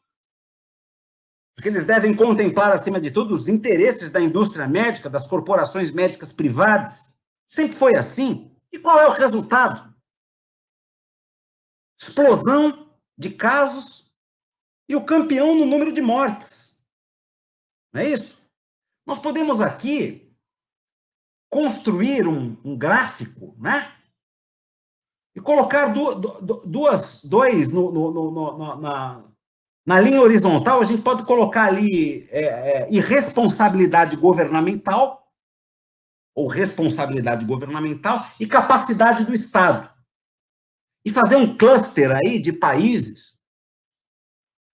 porque eles devem contemplar, acima de tudo, os interesses da indústria médica, das corporações médicas privadas. Sempre foi assim. E qual é o resultado? Explosão de casos e o campeão no número de mortes. Não é isso? Nós podemos aqui construir um, um gráfico, né? E colocar du, du, duas, dois no, no, no, na, na linha horizontal, a gente pode colocar ali é, é, irresponsabilidade governamental, ou responsabilidade governamental, e capacidade do Estado. E fazer um cluster aí de países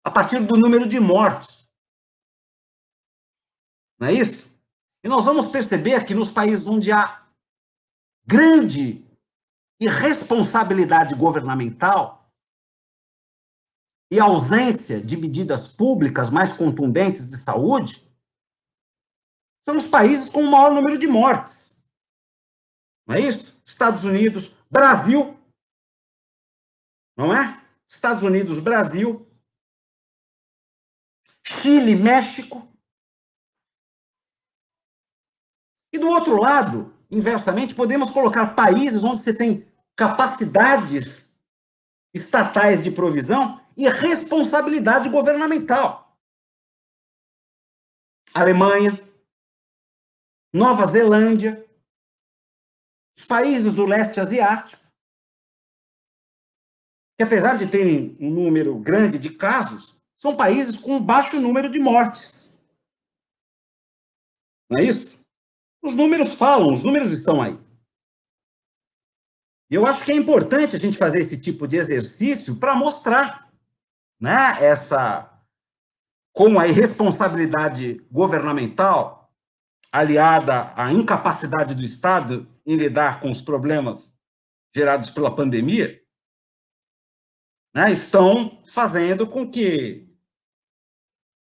a partir do número de mortos. Não é isso? E nós vamos perceber que nos países onde há grande irresponsabilidade governamental e ausência de medidas públicas mais contundentes de saúde, são os países com o maior número de mortes. Não é isso? Estados Unidos, Brasil. Não é? Estados Unidos, Brasil, Chile, México. E do outro lado, inversamente, podemos colocar países onde você tem capacidades estatais de provisão e responsabilidade governamental. Alemanha, Nova Zelândia, os países do leste asiático, que apesar de terem um número grande de casos, são países com baixo número de mortes. Não é isso? Os números falam, os números estão aí. E eu acho que é importante a gente fazer esse tipo de exercício para mostrar né, essa como a irresponsabilidade governamental aliada à incapacidade do Estado em lidar com os problemas gerados pela pandemia, né, estão fazendo com que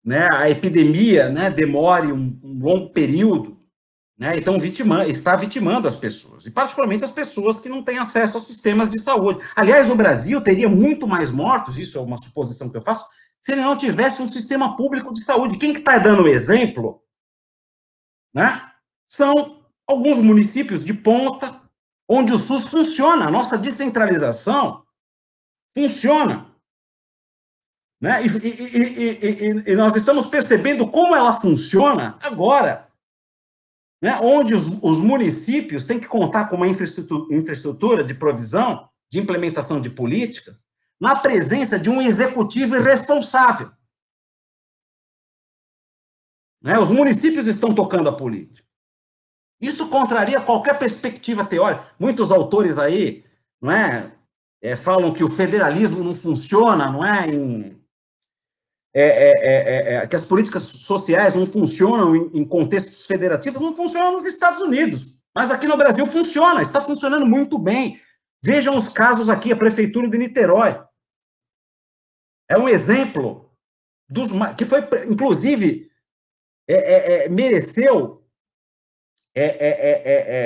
né, a epidemia né, demore um, um longo período, né, então vitima, está vitimando as pessoas, e particularmente as pessoas que não têm acesso aos sistemas de saúde. Aliás, o Brasil teria muito mais mortos, isso é uma suposição que eu faço, se ele não tivesse um sistema público de saúde. Quem que está dando o exemplo né, são alguns municípios de ponta, onde o SUS funciona, a nossa descentralização funciona. Né? E, e, e, e, nós estamos percebendo como ela funciona agora, né? onde os, os municípios têm que contar com uma infraestrutura, infraestrutura de provisão, de implementação de políticas, na presença de um executivo irresponsável. Né? Os municípios estão tocando a política. Isso contraria qualquer perspectiva teórica. Muitos autores aí não é, é, falam que o federalismo não funciona não é, em, é, é, é, que as políticas sociais não funcionam em, em, contextos federativos, não funcionam nos Estados Unidos. Mas aqui no Brasil funciona, está funcionando muito bem. Vejam os casos aqui, a Prefeitura de Niterói. É um exemplo dos que foi, inclusive, mereceu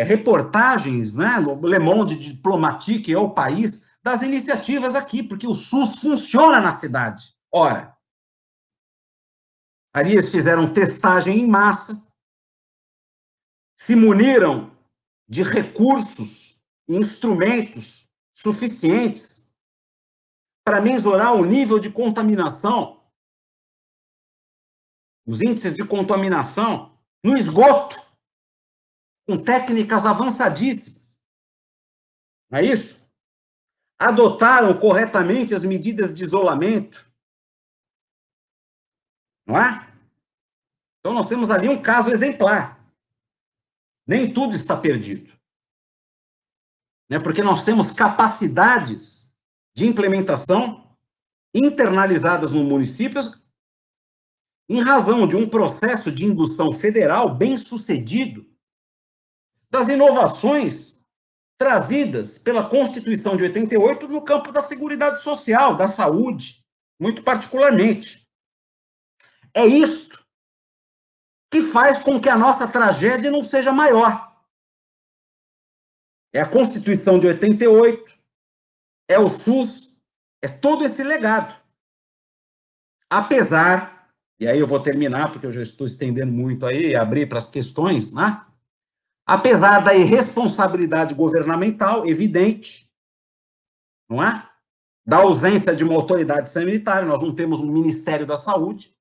reportagens né, no Le Monde Diplomatique, é o país, das iniciativas aqui, porque o SUS funciona na cidade. Ora, Ali eles fizeram testagem em massa, se muniram de recursos e instrumentos suficientes para mensurar o nível de contaminação, os índices de contaminação no esgoto, com técnicas avançadíssimas. Não é isso? Adotaram corretamente as medidas de isolamento, não é? Então, nós temos ali um caso exemplar. Nem tudo está perdido. Né? Porque nós temos capacidades de implementação internalizadas no municípios em razão de um processo de indução federal bem sucedido das inovações trazidas pela Constituição de 88 no campo da Seguridade Social, da saúde, muito particularmente. É isto que faz com que a nossa tragédia não seja maior. É a Constituição de 88, é o SUS, é todo esse legado. Apesar, e aí eu vou terminar, porque eu já estou estendendo muito aí, abrir para as questões, né? Apesar da irresponsabilidade governamental evidente, não é? Da ausência de uma autoridade sanitária, nós não temos um Ministério da Saúde.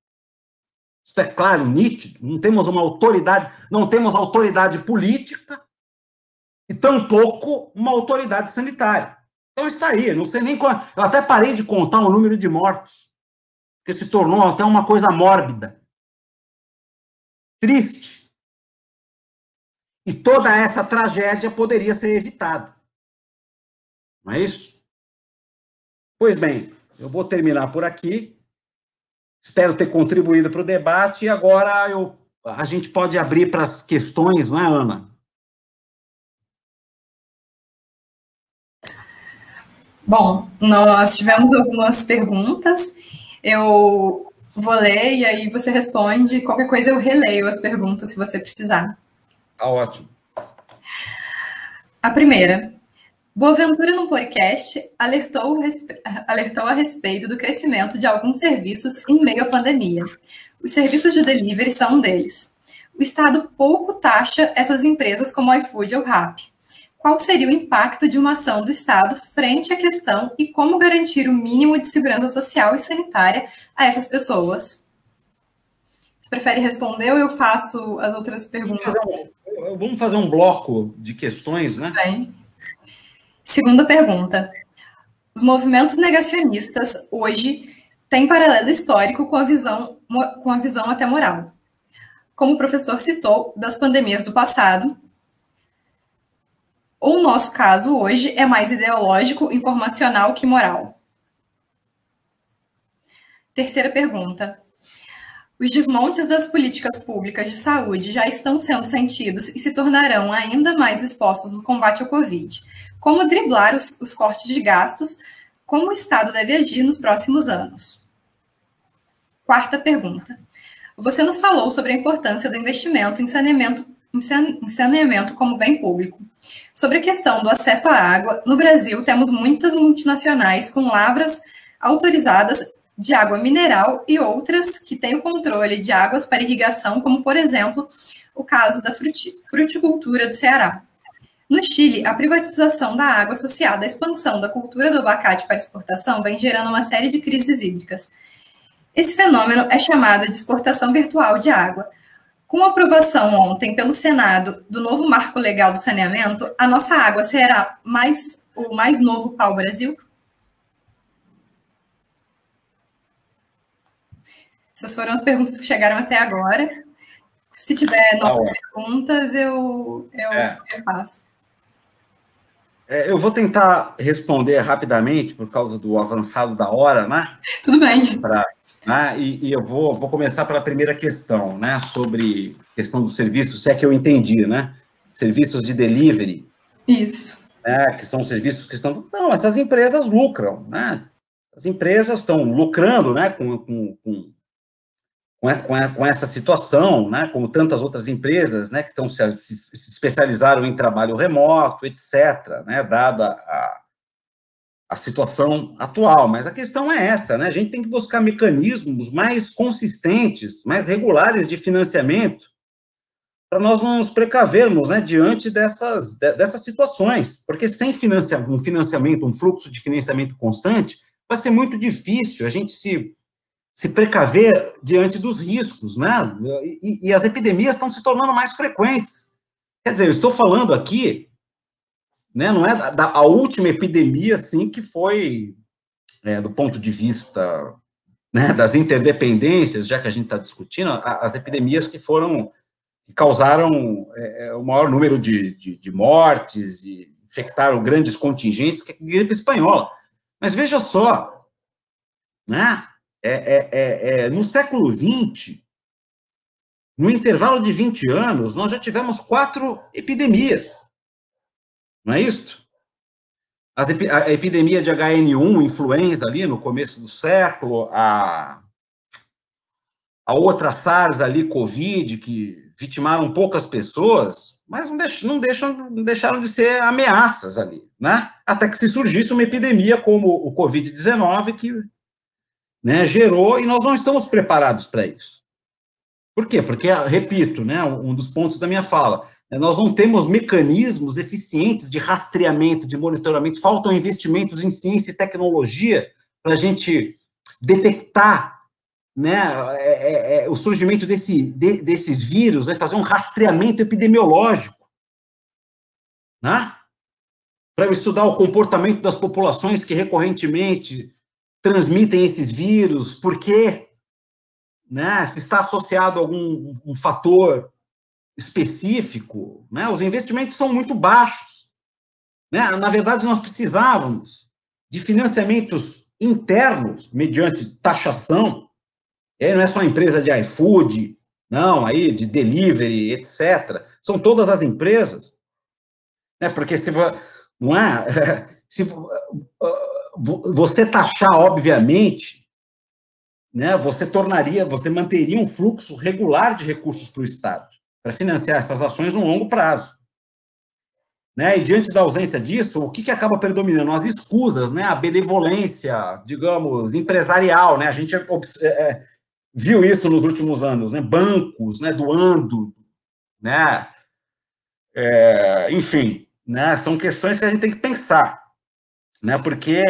Isso é claro, nítido. Não temos uma autoridade, não temos autoridade política e tampouco uma autoridade sanitária. Então está aí, não sei nem qual. Eu até parei de contar o número de mortos, que se tornou até uma coisa mórbida. Triste. E toda essa tragédia poderia ser evitada. Não é isso? Pois bem, eu vou terminar por aqui. Espero ter contribuído para o debate e agora eu, a gente pode abrir para as questões, não é, Ana? Bom, nós tivemos algumas perguntas. Eu vou ler e aí você responde. Qualquer coisa eu releio as perguntas se você precisar. Ah, ótimo. A primeira. Boaventura, no podcast, alertou, alertou a respeito do crescimento de alguns serviços em meio à pandemia. Os serviços de delivery são um deles. O Estado pouco taxa essas empresas como iFood ou Rappi. Qual seria o impacto de uma ação do Estado frente à questão e como garantir o mínimo de segurança social e sanitária a essas pessoas? Você prefere responder ou eu faço as outras perguntas? vamos fazer um bloco de questões, né? Bem. Segunda pergunta. Os movimentos negacionistas hoje têm paralelo histórico com a visão, com a visão até moral. Como o professor citou, das pandemias do passado, ou o nosso caso hoje é mais ideológico, informacional que moral? Terceira pergunta. Os desmontes das políticas públicas de saúde já estão sendo sentidos e se tornarão ainda mais expostos no combate ao Covid. Como driblar os, os cortes de gastos? Como o Estado deve agir nos próximos anos? Quarta pergunta. Você nos falou sobre a importância do investimento em saneamento, em saneamento como bem público. Sobre a questão do acesso à água, no Brasil temos muitas multinacionais com lavras autorizadas de água mineral e outras que têm o controle de águas para irrigação, como, por exemplo, o caso da fruticultura do Ceará. No Chile, a privatização da água associada à expansão da cultura do abacate para exportação vem gerando uma série de crises hídricas. Esse fenômeno é chamado de exportação virtual de água. Com a aprovação ontem pelo Senado do novo marco legal do saneamento, a nossa água será mais o mais novo pau-brasil? Essas foram as perguntas que chegaram até agora. Se tiver tá novas ah, perguntas, eu, eu, é. eu faço. É, eu vou tentar responder rapidamente, por causa do avançado da hora, né? Tudo bem. Pra, né? E, e, eu vou, vou começar pela primeira questão, né? Sobre questão dos serviços, se é que eu entendi, né? Serviços de delivery. Isso. Né? Que são serviços que estão. Não, essas empresas lucram, né? As empresas estão lucrando, né? Com, com, com com, com, essa situação, né, como tantas outras empresas, né, que estão se, se, especializaram em trabalho remoto, etc., né, dada a, a situação atual. Mas a questão é essa, né, a gente tem que buscar mecanismos mais consistentes, mais regulares de financiamento, para nós não nos precavermos, né, diante dessas, dessas situações, porque sem financia, um financiamento, um fluxo de financiamento constante, vai ser muito difícil a gente se se precaver diante dos riscos, né? E, e, as epidemias estão se tornando mais frequentes. Quer dizer, eu estou falando aqui, né? Não é da, da a última epidemia, assim, que foi, é, do ponto de vista né, das interdependências, já que a gente está discutindo, as epidemias que foram, que causaram é, é, o maior número de, de, de mortes e infectaram grandes contingentes, que é a gripe espanhola. Mas veja só, né, é, é, é, é no século XX, no intervalo de 20 anos, nós já tivemos quatro epidemias. Não é isso? a epidemia de HN1, influenza ali no começo do século, a, a outra SARS ali, Covid, que vitimaram poucas pessoas, mas não, deixam, não, deixam, não deixaram de ser ameaças ali, né? Até que se surgisse uma epidemia como o Covid-19, que né, gerou, e nós não estamos preparados para isso. Por quê? Porque, repito, né, um dos pontos da minha fala, é, nós não temos mecanismos eficientes de rastreamento, de monitoramento, faltam investimentos em ciência e tecnologia para a gente detectar né, é, é, é, o surgimento desse, de, desses vírus, né, fazer um rastreamento epidemiológico, né, para estudar o comportamento das populações que recorrentemente transmitem esses vírus, por quê, né, se está associado a algum um fator específico, né, os investimentos são muito baixos. Né? Na verdade, nós precisávamos de financiamentos internos, mediante taxação. E aí não é só a empresa de iFood, não, aí de delivery, etc. São todas as empresas. Né? Porque se não é, se você taxar, obviamente, né, você tornaria, você manteria um fluxo regular de recursos para o Estado para financiar essas ações no longo prazo. Né? E diante da ausência disso, o que, que acaba predominando? As escusas, né? a benevolência, digamos, empresarial. Né? A gente é, é, viu isso nos últimos anos, né? bancos né? doando, né? É, enfim, né? são questões que a gente tem que pensar, né? porque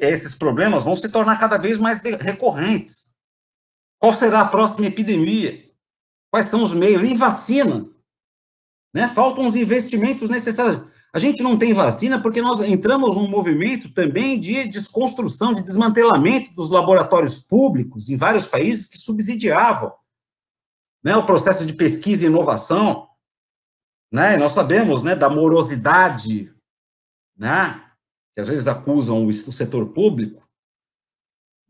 esses problemas vão se tornar cada vez mais recorrentes. Qual será a próxima epidemia? Quais são os meios? E vacina. Né? Faltam os investimentos necessários. A gente não tem vacina porque nós entramos num movimento também de desconstrução, de desmantelamento dos laboratórios públicos em vários países que subsidiavam né, o processo de pesquisa e inovação. Né? Nós sabemos né, da morosidade, né, que às vezes acusam o setor público,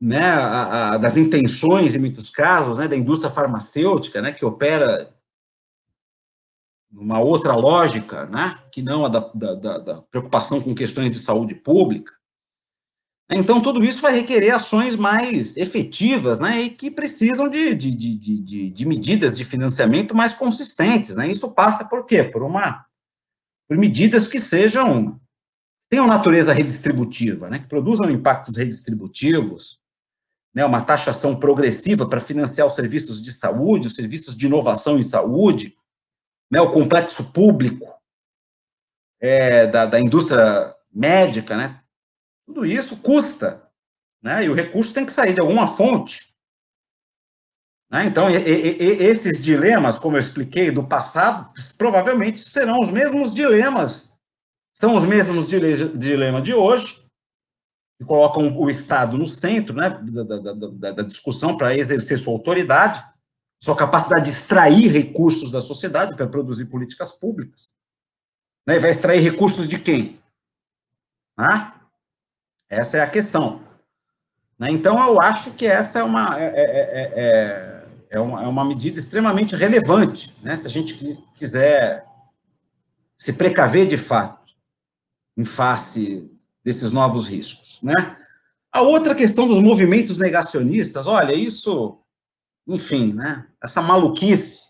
né, a, a, das intenções, em muitos casos, né, da indústria farmacêutica, né, que opera numa outra lógica, né, que não a da, da, da preocupação com questões de saúde pública. Então, tudo isso vai requerer ações mais efetivas, né, e que precisam de, de, de, de, de medidas de financiamento mais consistentes, né, isso passa por quê? Por uma, por medidas que sejam, tenham natureza redistributiva, né, que produzam impactos redistributivos, né, uma taxação progressiva para financiar os serviços de saúde, os serviços de inovação em saúde, né, o complexo público é, da, da indústria médica, né, tudo isso custa, né, e o recurso tem que sair de alguma fonte. Né, então, e, e, esses dilemas, como eu expliquei do passado, provavelmente serão os mesmos dilemas, são os mesmos dilemas de hoje, e colocam o Estado no centro né, da, da, da, da discussão para exercer sua autoridade, sua capacidade de extrair recursos da sociedade para produzir políticas públicas. Né, vai extrair recursos de quem? Ah, essa é a questão. Né, então, eu acho que essa é uma, é, é, é, é uma, é uma medida extremamente relevante, né, se a gente quiser se precaver de fato em face desses novos riscos, né? A outra questão dos movimentos negacionistas, olha, isso, enfim, né? Essa maluquice.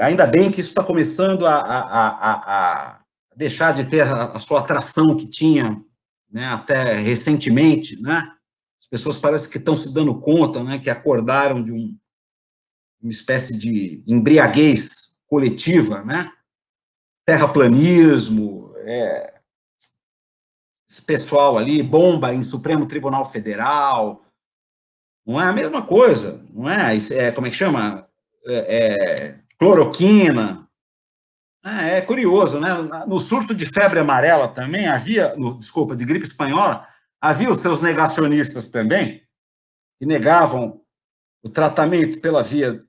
Ainda bem que isso está começando a, a, a, a, deixar de ter a, sua atração que tinha, né? Até recentemente, né? As pessoas parecem que estão se dando conta, né? Que acordaram de um, uma espécie de embriaguez coletiva, né? Terraplanismo, é, esse pessoal ali bomba em Supremo Tribunal Federal. Não é a mesma coisa, não é? é como é que chama? É, é, cloroquina. É, é, curioso, né? No surto de febre amarela também havia, no, desculpa, de gripe espanhola, havia os seus negacionistas também, que negavam o tratamento pela via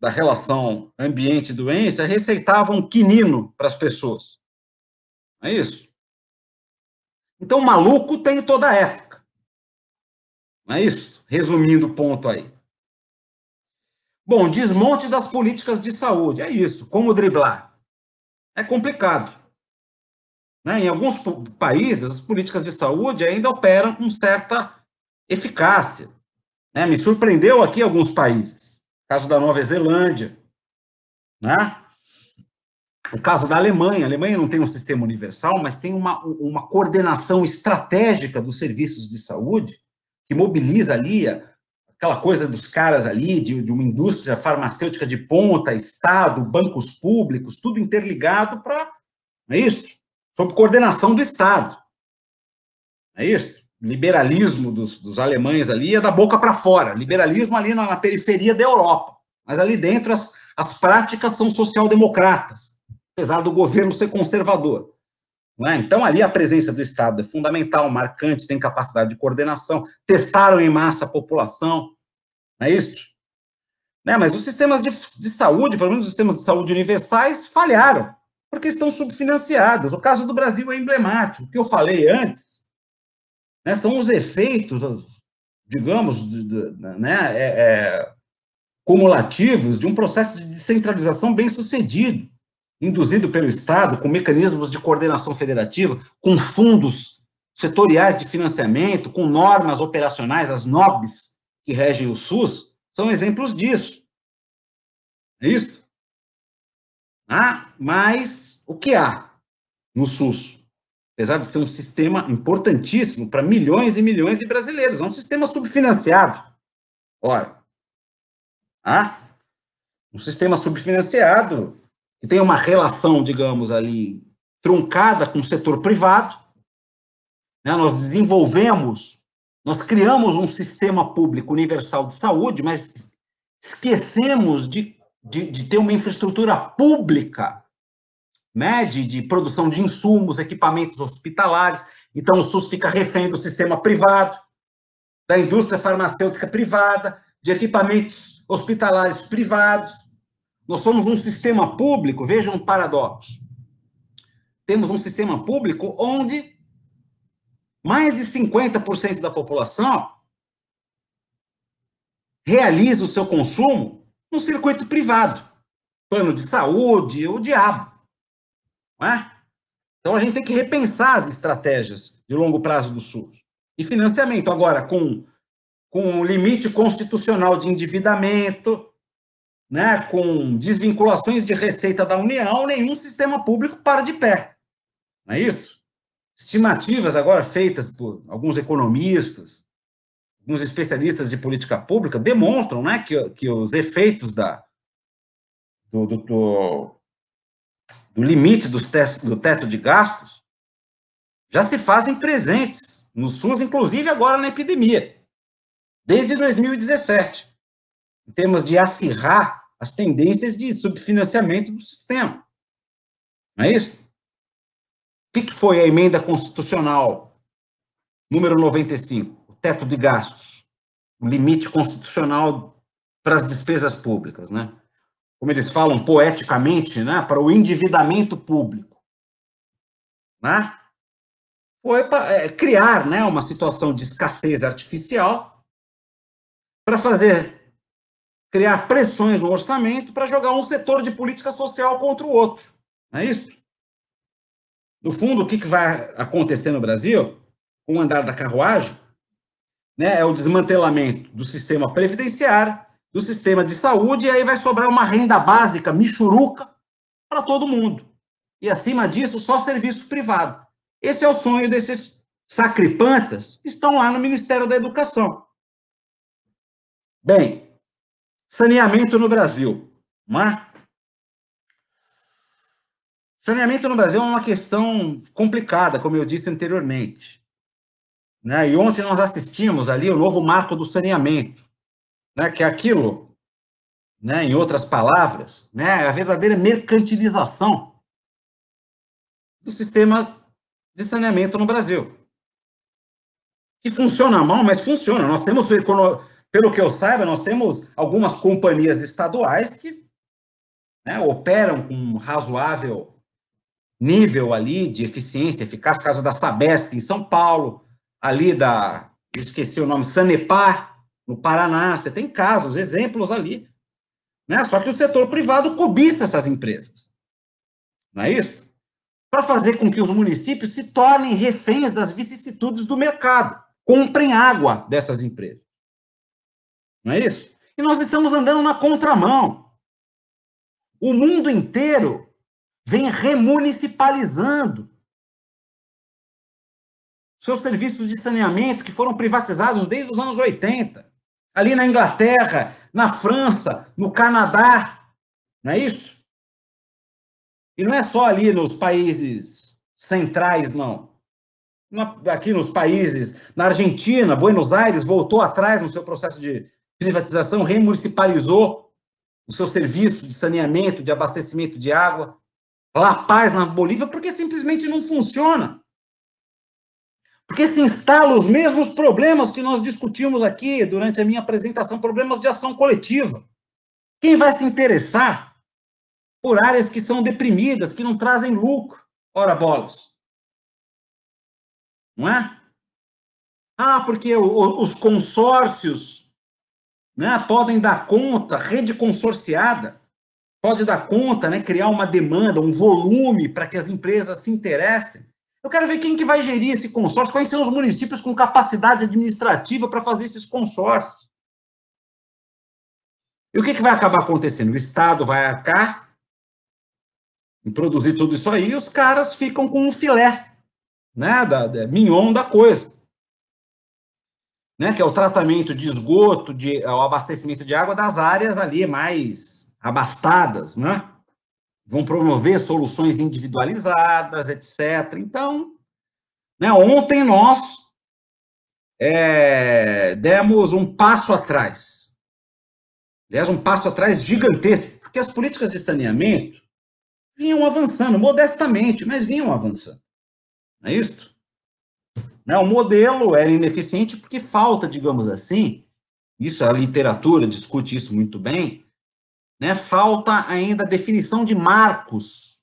da relação ambiente-doença, receitavam quinino para as pessoas. Não é isso? Então, maluco tem toda época. Não é isso? Resumindo o ponto aí. Bom, desmonte das políticas de saúde. É isso. Como driblar? É complicado. Né? Em alguns países, as políticas de saúde ainda operam com certa eficácia. Né? Me surpreendeu aqui alguns países. Caso da Nova Zelândia. Né? O caso da Alemanha. A Alemanha não tem um sistema universal, mas tem uma, uma coordenação estratégica dos serviços de saúde que mobiliza ali aquela coisa dos caras ali, de, de uma indústria farmacêutica de ponta, Estado, bancos públicos, tudo interligado para. Não é isso? sob coordenação do Estado. É isso? Liberalismo dos, dos alemães ali é da boca para fora, liberalismo ali na, na, periferia da Europa, mas ali dentro as, as práticas são social-democratas, apesar do governo ser conservador. É? Então, ali a presença do Estado é fundamental, marcante, tem capacidade de coordenação, testaram em massa a população, não é isso? Né? Mas os sistemas de, de saúde, pelo menos os sistemas de saúde universais, falharam porque estão subfinanciadas. O caso do Brasil é emblemático. O que eu falei antes né, são os efeitos, digamos, de, de, né, é, é, cumulativos de um processo de descentralização bem sucedido, induzido pelo Estado, com mecanismos de coordenação federativa, com fundos setoriais de financiamento, com normas operacionais, as NOBs, que regem o SUS, são exemplos disso. É isso? Ah, mas o que há no SUS? Apesar de ser um sistema importantíssimo para milhões e milhões de brasileiros, é um sistema subfinanciado. Ora, ah, um sistema subfinanciado que tem uma relação, digamos ali, truncada com o setor privado. Né? Nós desenvolvemos, nós criamos um sistema público universal de saúde, mas esquecemos de de, de ter uma infraestrutura pública, né, de, de produção de insumos, equipamentos hospitalares. Então, o SUS fica refém do sistema privado, da indústria farmacêutica privada, de equipamentos hospitalares privados. Nós somos um sistema público, vejam um paradoxo. Temos um sistema público onde mais de 50% da população realiza o seu consumo no circuito privado. Plano de saúde, o diabo. Não é? Então a gente tem que repensar as estratégias de longo prazo do SUS. E financiamento, agora, com, com limite constitucional de endividamento, né, com desvinculações de receita da União, nenhum sistema público para de pé. Não é isso? Estimativas agora feitas por alguns economistas, alguns especialistas de política pública demonstram né, que, que os efeitos da, do, do, do, do limite dos do teto de gastos já se fazem presentes no SUS, inclusive agora na epidemia, desde 2017, em termos de acirrar as tendências de subfinanciamento do sistema. Não é isso? O que foi a emenda constitucional número 95? teto de gastos, o limite constitucional para as despesas públicas, né? Como eles falam poeticamente, né? Para o endividamento público, né? Foi para é, criar, né? Uma situação de escassez artificial para fazer criar pressões no orçamento para jogar um setor de política social contra o outro. Não é isso? No fundo, o que, vai acontecer no Brasil, com o andar da carruagem, né, é o desmantelamento do sistema previdenciário, do sistema de saúde, e aí vai sobrar uma renda básica michuruca para todo mundo. E acima disso, só serviço privado. Esse é o sonho desses sacripantas que estão lá no Ministério da Educação. Bem, saneamento no Brasil. Não é? Saneamento no Brasil é uma questão complicada, como eu disse anteriormente. Né? E ontem nós assistimos ali o novo marco do saneamento, né? que é aquilo, né? em outras palavras, né? a verdadeira mercantilização do sistema de saneamento no Brasil. Que funciona mal, mas funciona. Nós temos, pelo que eu saiba, nós temos algumas companhias estaduais que né, operam com um razoável nível ali de eficiência, eficácia, caso da Sabesp em São Paulo, ali da, esqueci o nome, Sanepar, no Paraná, você tem casos, exemplos ali. Né? Só que o setor privado cobiça essas empresas. Não é isso? Para fazer com que os municípios se tornem reféns das vicissitudes do mercado, comprem água dessas empresas. Não é isso? E nós estamos andando na contramão. O mundo inteiro vem remunicipalizando seus serviços de saneamento que foram privatizados desde os anos 80. Ali na Inglaterra, na França, no Canadá, não é isso? E não é só ali nos países centrais, não. Aqui nos países, na Argentina, Buenos Aires voltou atrás no seu processo de privatização, remunicipalizou o seu serviço de saneamento, de abastecimento de água. La Paz, na Bolívia, porque simplesmente não funciona. Porque se instalam os mesmos problemas que nós discutimos aqui durante a minha apresentação, problemas de ação coletiva. Quem vai se interessar por áreas que são deprimidas, que não trazem lucro? Ora, bolas. Não é? Ah, porque os consórcios né, podem dar conta, rede consorciada pode dar conta, né, criar uma demanda, um volume para que as empresas se interessem. Eu quero ver quem que vai gerir esse consórcio, quais são os municípios com capacidade administrativa para fazer esses consórcios. E o que, que vai acabar acontecendo? O Estado vai arcar em produzir tudo isso aí e os caras ficam com um filé, né, da, da mignon da coisa. Né, que é o tratamento de esgoto, de, o abastecimento de água das áreas ali mais abastadas, né? vão promover soluções individualizadas, etc. Então, né, ontem nós é, demos um passo atrás. Aliás, um passo atrás gigantesco, porque as políticas de saneamento vinham avançando, modestamente, mas vinham avançando. Não é isso? Né, o modelo era ineficiente porque falta, digamos assim, isso a literatura discute isso muito bem, né? Falta ainda a definição de marcos,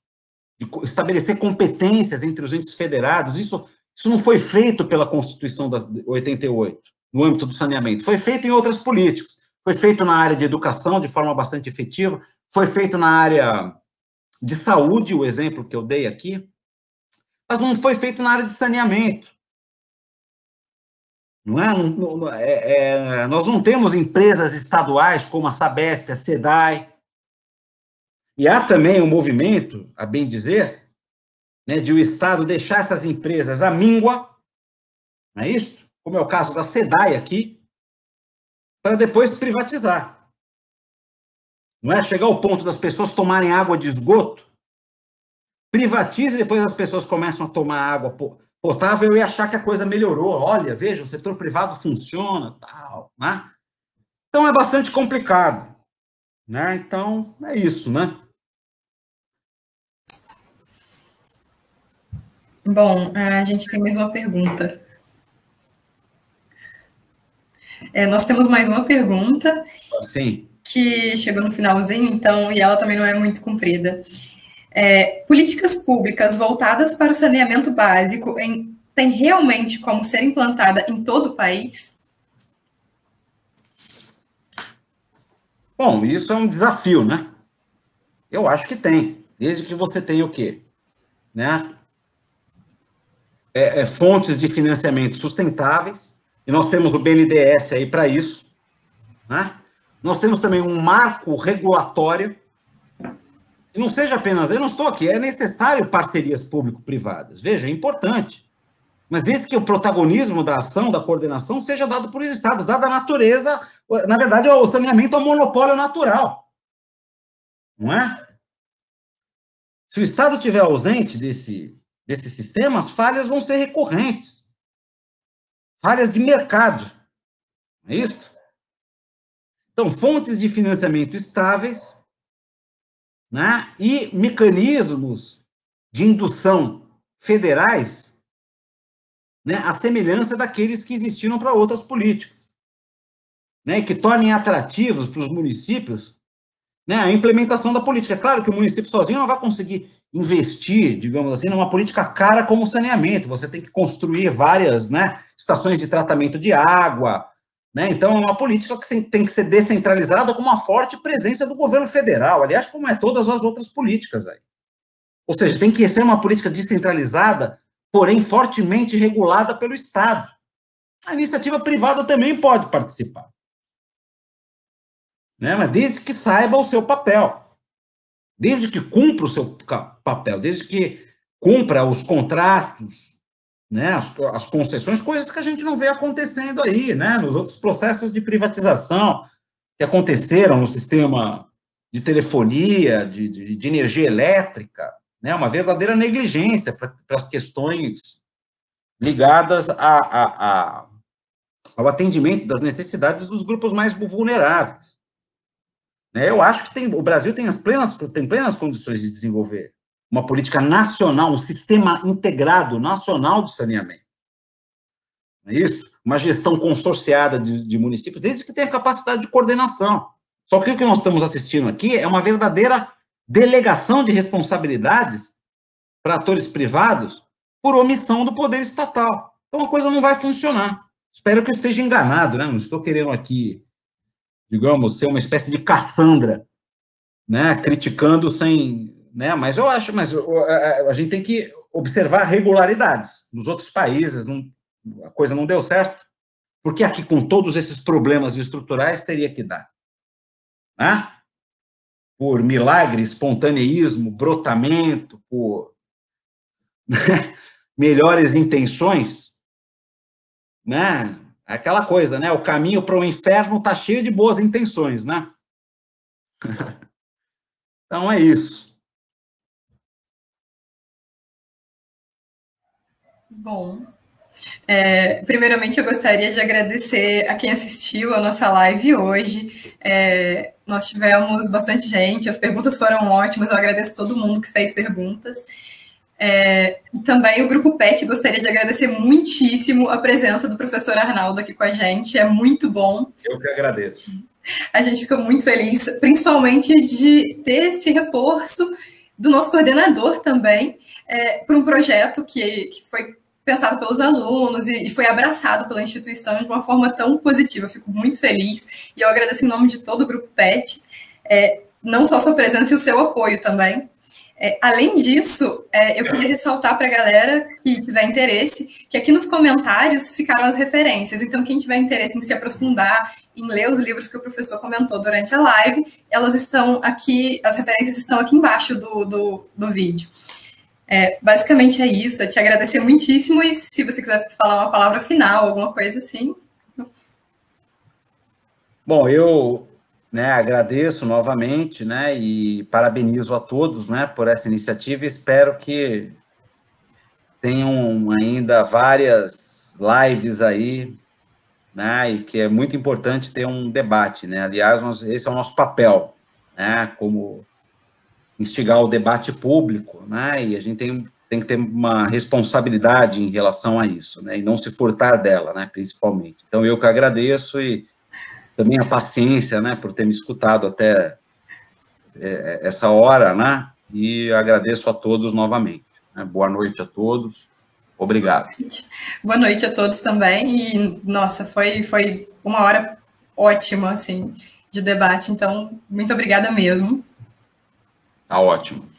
de estabelecer competências entre os entes federados. Isso, isso não foi feito pela Constituição de 88, no âmbito do saneamento. Foi feito em outras políticas. Foi feito na área de educação de forma bastante efetiva, foi feito na área de saúde, o exemplo que eu dei aqui, mas não foi feito na área de saneamento. Não é? Não, não, é, é nós não temos empresas estaduais como a Sabesp, a SEDAI, e há também um movimento, a bem dizer, né, de o Estado deixar essas empresas à míngua, não é isso? Como é o caso da SEDAI aqui, para depois privatizar. Não é chegar ao ponto das pessoas tomarem água de esgoto, privatiza e depois as pessoas começam a tomar água potável e achar que a coisa melhorou. Olha, veja, o setor privado funciona, tal, né? Então é bastante complicado, né? Então é isso, né? Bom, a gente tem mais uma pergunta. É, nós temos mais uma pergunta. Sim. Que chegou no finalzinho, então, e ela também não é muito comprida. É, políticas públicas voltadas para o saneamento básico em, tem realmente como ser implantada em todo o país? Bom, isso é um desafio, né? Eu acho que tem, desde que você tenha o quê? Né? é, é, fontes de financiamento sustentáveis, e nós temos o BNDES aí para isso. Né? Nós temos também um marco regulatório, e não seja apenas, eu não estou aqui, é necessário parcerias público-privadas, veja, é importante. Mas desde que o protagonismo da ação, da coordenação, seja dado por estados, dada a natureza, na verdade, o saneamento é um monopólio natural. Não é? Se o Estado estiver ausente desse, desses sistemas, falhas vão ser recorrentes. Falhas de mercado. É isso? Então, fontes de financiamento estáveis né, e mecanismos de indução federais, né, a semelhança daqueles que existiram para outras políticas. né, que tornem atrativos para os municípios né, a implementação da política. Claro que o município sozinho não vai conseguir investir, digamos assim, numa política cara como o saneamento. Você tem que construir várias né, estações de tratamento de água. Né? Então, é uma política que tem que ser descentralizada com uma forte presença do governo federal. Aliás, como é todas as outras políticas aí. Ou seja, tem que ser uma política descentralizada, porém fortemente regulada pelo Estado. A iniciativa privada também pode participar. Né? Mas desde que saiba o seu papel desde que cumpra o seu papel, desde que cumpra os contratos, né, as, as, concessões, coisas que a gente não vê acontecendo aí, né, nos outros processos de privatização que aconteceram no sistema de telefonia, de, de, de energia elétrica, né, uma verdadeira negligência para as questões ligadas a, a, a, ao atendimento das necessidades dos grupos mais vulneráveis. Né? Eu acho que tem, o Brasil tem as plenas, tem plenas condições de desenvolver uma política nacional, um sistema integrado nacional de saneamento. Não é isso? Uma gestão consorciada de, de municípios, desde que tenha capacidade de coordenação. Só que o que nós estamos assistindo aqui é uma verdadeira delegação de responsabilidades para atores privados por omissão do poder estatal. Então a coisa não vai funcionar. Espero que eu esteja enganado, né? Não estou querendo aqui digamos, ser uma espécie de Cassandra, né, criticando sem, né, mas eu acho, mas a gente tem que observar regularidades. Nos outros países não, a coisa não deu certo, porque aqui com todos esses problemas estruturais teria que dar, né? Por milagre, espontaneísmo, brotamento, por melhores intenções, né? aquela coisa, né? O caminho para o inferno está cheio de boas intenções, né? então é isso. Bom, é, primeiramente eu gostaria de agradecer a quem assistiu a nossa live hoje. É, nós tivemos bastante gente, as perguntas foram ótimas, eu agradeço todo mundo que fez perguntas. É, e também o Grupo PET gostaria de agradecer muitíssimo a presença do professor Arnaldo aqui com a gente, é muito bom. Eu que agradeço. A gente fica muito feliz, principalmente de ter esse reforço do nosso coordenador também, é, para um projeto que, que foi pensado pelos alunos e, e, foi abraçado pela instituição de uma forma tão positiva. Eu fico muito feliz e eu agradeço em nome de todo o Grupo PET, é, não só sua presença e o seu apoio também. É, além disso, é, eu queria ressaltar para a galera que tiver interesse que aqui nos comentários ficaram as referências. Então, quem tiver interesse em se aprofundar, em ler os livros que o professor comentou durante a live, elas estão aqui, as referências estão aqui embaixo do, do, do vídeo. É, basicamente é isso. Eu te agradecer muitíssimo e se você quiser falar uma palavra final, alguma coisa assim. Bom, eu né, agradeço novamente, né, e parabenizo a todos, né, por essa iniciativa. Espero que tenham ainda várias lives aí, né, e que é muito importante ter um debate, né. Aliás, nós, esse é o nosso papel, né, como instigar o debate público, né, e a gente tem, tem que ter uma responsabilidade em relação a isso, né, e não se furtar dela, né, principalmente. Então, eu que agradeço e também a paciência, né, por ter me escutado até é, essa hora, né, e agradeço a todos novamente. Né? Boa noite a todos. Obrigado. Boa noite a todos também. E, nossa, foi, foi uma hora ótima, assim, de debate. Então, muito obrigada mesmo. Tá ótimo.